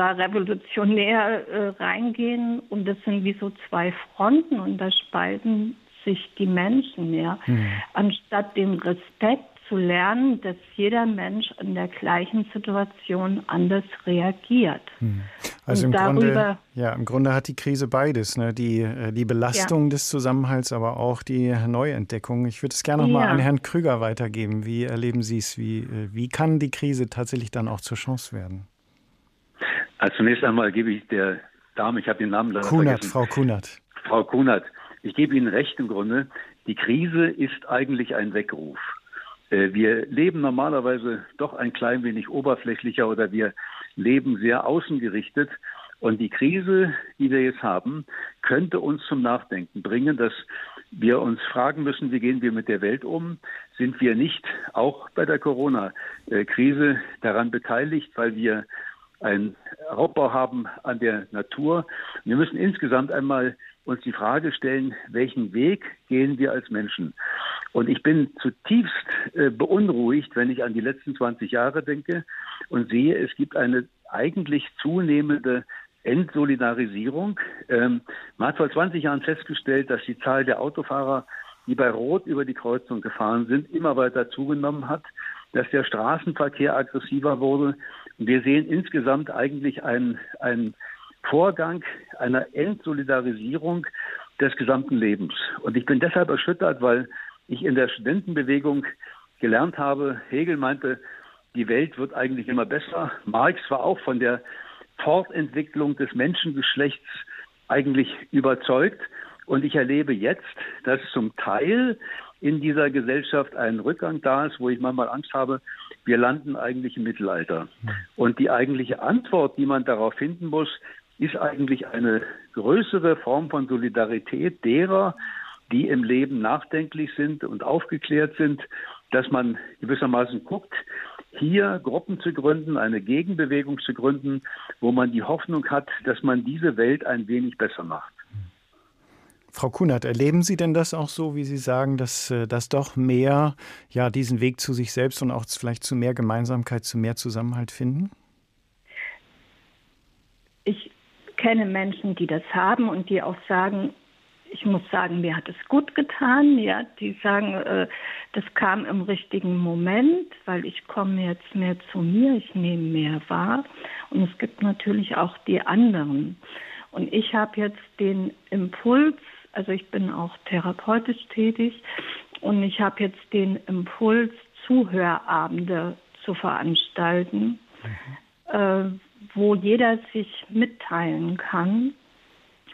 da revolutionär äh, reingehen und das sind wie so zwei Fronten und da spalten sich die Menschen ja, hm. anstatt den Respekt zu lernen, dass jeder Mensch in der gleichen Situation anders reagiert. Hm. Also im Grunde, ja, im Grunde hat die Krise beides, ne? die, äh, die Belastung ja. des Zusammenhalts, aber auch die Neuentdeckung. Ich würde es gerne nochmal ja. an Herrn Krüger weitergeben. Wie erleben Sie es? Wie, äh, wie kann die Krise tatsächlich dann auch zur Chance werden? Also zunächst einmal gebe ich der Dame, ich habe den Namen leider Kunert, vergessen. Frau Kunert. Frau Kunert, ich gebe Ihnen recht im Grunde. Die Krise ist eigentlich ein Weckruf. Äh, wir leben normalerweise doch ein klein wenig oberflächlicher oder wir leben sehr außengerichtet. Und die Krise, die wir jetzt haben, könnte uns zum Nachdenken bringen, dass wir uns fragen müssen, wie gehen wir mit der Welt um? Sind wir nicht auch bei der Corona-Krise daran beteiligt, weil wir einen Raubbau haben an der Natur? Wir müssen insgesamt einmal uns die Frage stellen, welchen Weg gehen wir als Menschen? Und ich bin zutiefst äh, beunruhigt, wenn ich an die letzten 20 Jahre denke und sehe, es gibt eine eigentlich zunehmende Entsolidarisierung. Ähm, man hat vor 20 Jahren festgestellt, dass die Zahl der Autofahrer, die bei Rot über die Kreuzung gefahren sind, immer weiter zugenommen hat, dass der Straßenverkehr aggressiver wurde. Wir sehen insgesamt eigentlich einen, einen Vorgang einer Entsolidarisierung des gesamten Lebens. Und ich bin deshalb erschüttert, weil ich in der Studentenbewegung gelernt habe, Hegel meinte, die Welt wird eigentlich immer besser. Marx war auch von der Fortentwicklung des Menschengeschlechts eigentlich überzeugt. Und ich erlebe jetzt, dass zum Teil in dieser Gesellschaft ein Rückgang da ist, wo ich manchmal Angst habe, wir landen eigentlich im Mittelalter. Und die eigentliche Antwort, die man darauf finden muss, ist eigentlich eine größere Form von Solidarität derer, die im Leben nachdenklich sind und aufgeklärt sind, dass man gewissermaßen guckt, hier Gruppen zu gründen, eine Gegenbewegung zu gründen, wo man die Hoffnung hat, dass man diese Welt ein wenig besser macht. Frau Kunert, erleben Sie denn das auch so, wie Sie sagen, dass, äh, dass doch mehr ja, diesen Weg zu sich selbst und auch vielleicht zu mehr Gemeinsamkeit, zu mehr Zusammenhalt finden? Ich kenne Menschen, die das haben und die auch sagen, ich muss sagen, mir hat es gut getan. Ja, die sagen, äh, das kam im richtigen Moment, weil ich komme jetzt mehr zu mir, ich nehme mehr wahr. Und es gibt natürlich auch die anderen. Und ich habe jetzt den Impuls, also ich bin auch therapeutisch tätig, und ich habe jetzt den Impuls, Zuhörabende zu veranstalten, mhm. äh, wo jeder sich mitteilen kann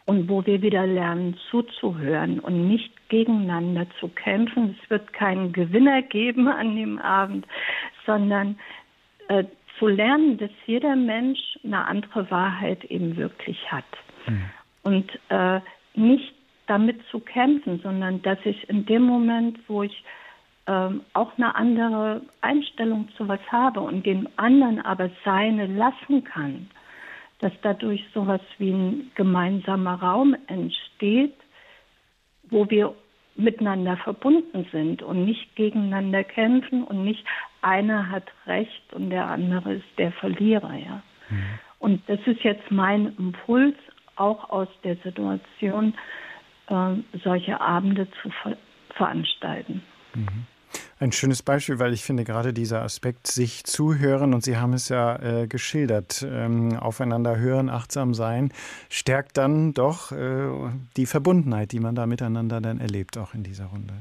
und wo wir wieder lernen zuzuhören und nicht gegeneinander zu kämpfen. Es wird keinen Gewinner geben an dem Abend, sondern äh, zu lernen, dass jeder Mensch eine andere Wahrheit eben wirklich hat. Mhm. Und äh, nicht damit zu kämpfen, sondern dass ich in dem Moment, wo ich ähm, auch eine andere Einstellung zu was habe und dem anderen aber seine lassen kann, dass dadurch sowas wie ein gemeinsamer Raum entsteht, wo wir miteinander verbunden sind und nicht gegeneinander kämpfen und nicht einer hat Recht und der andere ist der Verlierer, ja. Mhm. Und das ist jetzt mein Impuls, auch aus der Situation, äh, solche Abende zu ver veranstalten. Mhm. Ein schönes Beispiel, weil ich finde gerade dieser Aspekt sich zuhören und Sie haben es ja äh, geschildert, ähm, aufeinander hören, achtsam sein, stärkt dann doch äh, die Verbundenheit, die man da miteinander dann erlebt, auch in dieser Runde.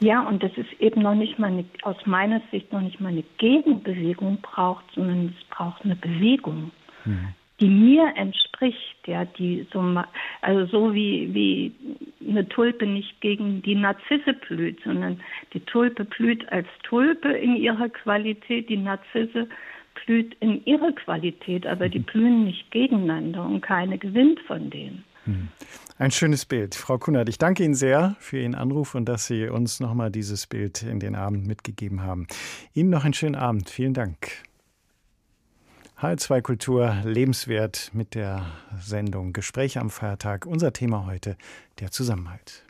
Ja, und das ist eben noch nicht mal eine, aus meiner Sicht noch nicht mal eine Gegenbewegung braucht, sondern es braucht eine Bewegung. Mhm die mir entspricht, ja, die so, also so wie, wie eine Tulpe nicht gegen die Narzisse blüht, sondern die Tulpe blüht als Tulpe in ihrer Qualität, die Narzisse blüht in ihrer Qualität, aber die blühen nicht gegeneinander und keine gewinnt von denen. Hm. Ein schönes Bild. Frau Kunert, ich danke Ihnen sehr für Ihren Anruf und dass Sie uns nochmal dieses Bild in den Abend mitgegeben haben. Ihnen noch einen schönen Abend. Vielen Dank. H2 Kultur lebenswert mit der Sendung Gespräche am Feiertag. Unser Thema heute der Zusammenhalt.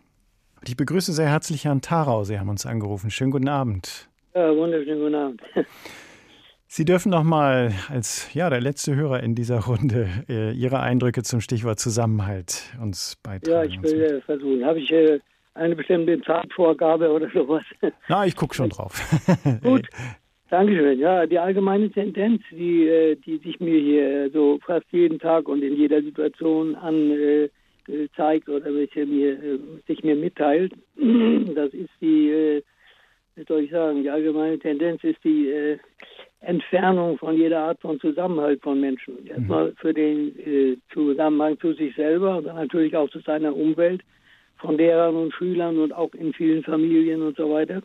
Ich begrüße sehr herzlich Herrn Tarau. Sie haben uns angerufen. Schönen guten Abend. Ja, wunderschönen guten Abend. Sie dürfen noch mal als ja, der letzte Hörer in dieser Runde äh, Ihre Eindrücke zum Stichwort Zusammenhalt uns beitragen. Ja, ich will äh, versuchen. Habe ich äh, eine bestimmte Zeitvorgabe oder sowas? Na, ich gucke schon drauf. Gut. Dankeschön. Ja, die allgemeine Tendenz, die, äh, die sich mir hier so fast jeden Tag und in jeder Situation an äh, zeigt oder welche mir, äh, sich mir mitteilt, das ist die, wie soll ich sagen, die allgemeine Tendenz ist die Entfernung von jeder Art von Zusammenhalt von Menschen. Mhm. Erstmal für den Zusammenhang zu sich selber und dann natürlich auch zu seiner Umwelt, von Lehrern und Schülern und auch in vielen Familien und so weiter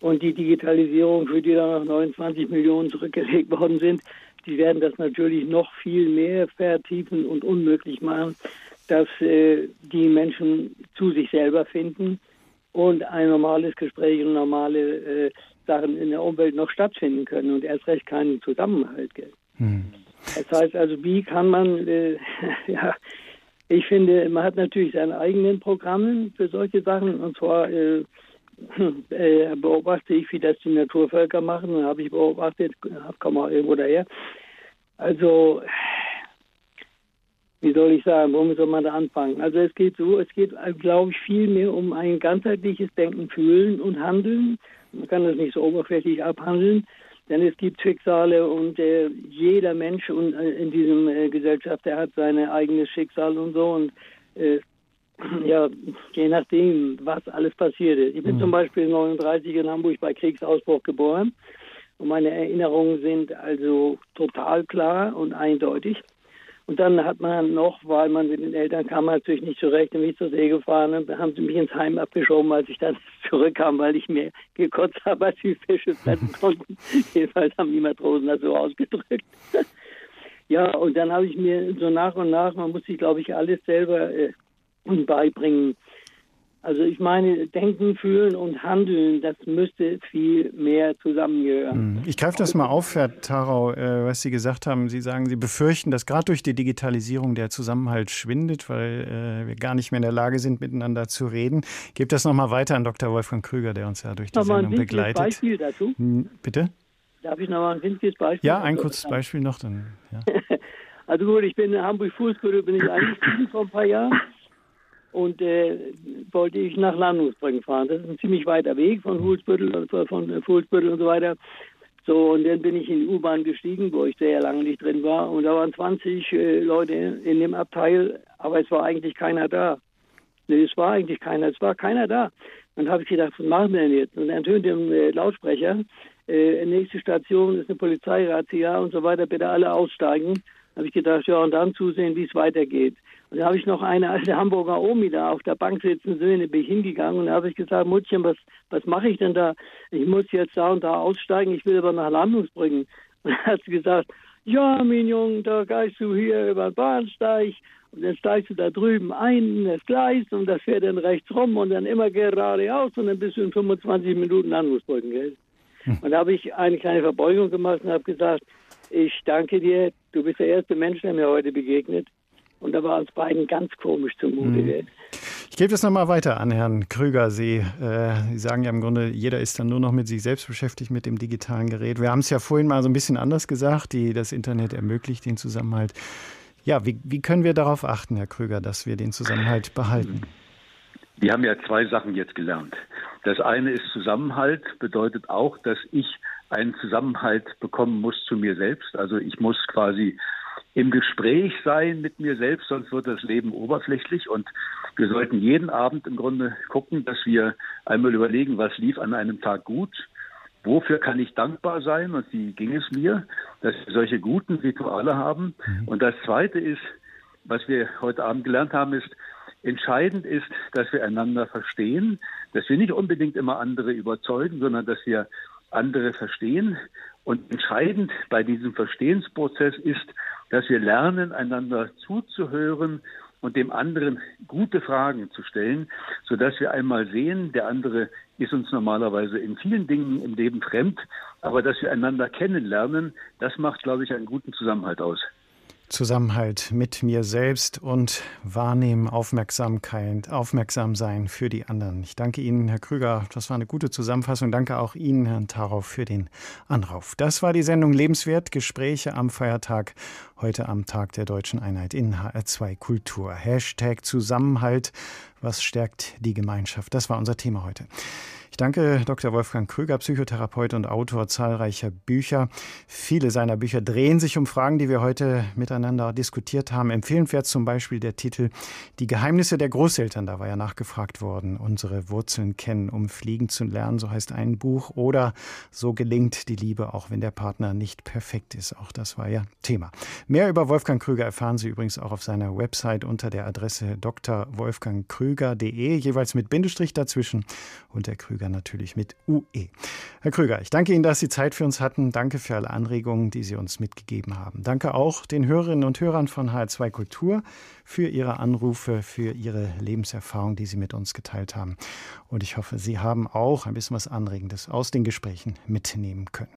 und die Digitalisierung, für die da noch 29 Millionen zurückgelegt worden sind, die werden das natürlich noch viel mehr vertiefen und unmöglich machen, dass äh, die Menschen zu sich selber finden und ein normales Gespräch und normale äh, Sachen in der Umwelt noch stattfinden können und erst recht keinen Zusammenhalt gibt. Hm. Das heißt also, wie kann man, äh, ja, ich finde, man hat natürlich seine eigenen Programme für solche Sachen und zwar äh, äh, beobachte ich, wie das die Naturvölker machen. Dann habe ich beobachtet, komme auch irgendwo daher. Also, wie soll ich sagen, womit soll man da anfangen? Also es geht so, es geht, glaube ich, viel mehr um ein ganzheitliches Denken, Fühlen und Handeln. Man kann das nicht so oberflächlich abhandeln, denn es gibt Schicksale und äh, jeder Mensch und, äh, in diesem äh, Gesellschaft, der hat seine eigenes Schicksal und so und äh, ja, je nachdem, was alles passierte. Ich bin mhm. zum Beispiel 39 in Hamburg bei Kriegsausbruch geboren und meine Erinnerungen sind also total klar und eindeutig. Und dann hat man noch, weil man mit den Eltern kam natürlich nicht zurecht, und mich zur See gefahren und haben sie mich ins Heim abgeschoben, als ich dann zurückkam, weil ich mir gekotzt habe, als die Fische fressen konnten. Jedenfalls haben die Matrosen das so ausgedrückt. ja, und dann habe ich mir so nach und nach, man muss sich, glaube ich, alles selber äh, beibringen. Also ich meine, Denken, Fühlen und Handeln, das müsste viel mehr zusammengehören. Hm. Ich greife das mal auf, Herr Tarau, äh, was Sie gesagt haben. Sie sagen, Sie befürchten, dass gerade durch die Digitalisierung der Zusammenhalt schwindet, weil äh, wir gar nicht mehr in der Lage sind, miteinander zu reden. Ich gebe das nochmal weiter an Dr. Wolfgang Krüger, der uns ja durch die Sendung ein begleitet. Beispiel dazu? Hm, bitte? Darf ich noch mal ein winziges Beispiel? Ja, ein kurzes Beispiel noch. Dann, ja. also gut, ich bin in Hamburg-Fußbüttel, bin ich eingestiegen vor ein paar Jahren und äh, wollte ich nach Landungsbrücken fahren. Das ist ein ziemlich weiter Weg von Fuhlsbüttel, von Fuhlsbüttel und so weiter. So, und dann bin ich in die U-Bahn gestiegen, wo ich sehr lange nicht drin war. Und da waren 20 äh, Leute in dem Abteil, aber es war eigentlich keiner da. Nee, es war eigentlich keiner, es war keiner da. Dann habe ich gedacht, was machen wir denn jetzt? Und dann tönte im äh, Lautsprecher, äh, nächste Station ist eine Polizeirazzia und so weiter, bitte alle aussteigen. Habe ich gedacht, ja, und dann zusehen, wie es weitergeht. Und da habe ich noch eine alte Hamburger Omi da auf der Bank sitzen sehen, da bin ich hingegangen und da habe ich gesagt, Muttchen, was, was mache ich denn da? Ich muss jetzt da und da aussteigen, ich will aber nach Landungsbrücken. Und da hat sie gesagt, ja, mein Junge, da gehst du hier über den Bahnsteig und dann steigst du da drüben ein in das Gleis und das fährt dann rechts rum und dann immer geradeaus und dann bist du in 25 Minuten Anrufbrücken, gell? Hm. Und da habe ich eine kleine Verbeugung gemacht und habe gesagt, ich danke dir, du bist der erste Mensch, der mir heute begegnet. Und da war uns beiden ganz komisch zumute. Mhm. Ich gebe das nochmal weiter an Herrn Krüger. Sie, äh, Sie sagen ja im Grunde, jeder ist dann nur noch mit sich selbst beschäftigt, mit dem digitalen Gerät. Wir haben es ja vorhin mal so ein bisschen anders gesagt. Die, das Internet ermöglicht den Zusammenhalt. Ja, wie, wie können wir darauf achten, Herr Krüger, dass wir den Zusammenhalt behalten? Wir haben ja zwei Sachen jetzt gelernt. Das eine ist Zusammenhalt, bedeutet auch, dass ich einen Zusammenhalt bekommen muss zu mir selbst. Also ich muss quasi im Gespräch sein mit mir selbst, sonst wird das Leben oberflächlich. Und wir sollten jeden Abend im Grunde gucken, dass wir einmal überlegen, was lief an einem Tag gut, wofür kann ich dankbar sein und wie ging es mir, dass wir solche guten Rituale haben. Mhm. Und das Zweite ist, was wir heute Abend gelernt haben, ist, entscheidend ist, dass wir einander verstehen, dass wir nicht unbedingt immer andere überzeugen, sondern dass wir andere verstehen. Und entscheidend bei diesem Verstehensprozess ist, dass wir lernen, einander zuzuhören und dem anderen gute Fragen zu stellen, sodass wir einmal sehen, der andere ist uns normalerweise in vielen Dingen im Leben fremd, aber dass wir einander kennenlernen, das macht, glaube ich, einen guten Zusammenhalt aus. Zusammenhalt mit mir selbst und Wahrnehmen, Aufmerksamkeit, aufmerksam sein für die anderen. Ich danke Ihnen, Herr Krüger. Das war eine gute Zusammenfassung. Danke auch Ihnen, Herrn Tarow, für den Anruf. Das war die Sendung Lebenswert, Gespräche am Feiertag, heute am Tag der deutschen Einheit in HR2 Kultur. Hashtag Zusammenhalt. Was stärkt die Gemeinschaft? Das war unser Thema heute. Ich danke Dr. Wolfgang Krüger, Psychotherapeut und Autor zahlreicher Bücher. Viele seiner Bücher drehen sich um Fragen, die wir heute miteinander diskutiert haben. Empfehlenswert zum Beispiel der Titel Die Geheimnisse der Großeltern. Da war ja nachgefragt worden. Unsere Wurzeln kennen, um fliegen zu lernen. So heißt ein Buch. Oder So gelingt die Liebe, auch wenn der Partner nicht perfekt ist. Auch das war ja Thema. Mehr über Wolfgang Krüger erfahren Sie übrigens auch auf seiner Website unter der Adresse drwolfgangkrüger.de, jeweils mit Bindestrich dazwischen und der Krüger natürlich mit UE. Herr Krüger, ich danke Ihnen, dass Sie Zeit für uns hatten. Danke für alle Anregungen, die Sie uns mitgegeben haben. Danke auch den Hörerinnen und Hörern von HR2 Kultur für Ihre Anrufe, für Ihre Lebenserfahrung, die Sie mit uns geteilt haben. Und ich hoffe, Sie haben auch ein bisschen was Anregendes aus den Gesprächen mitnehmen können.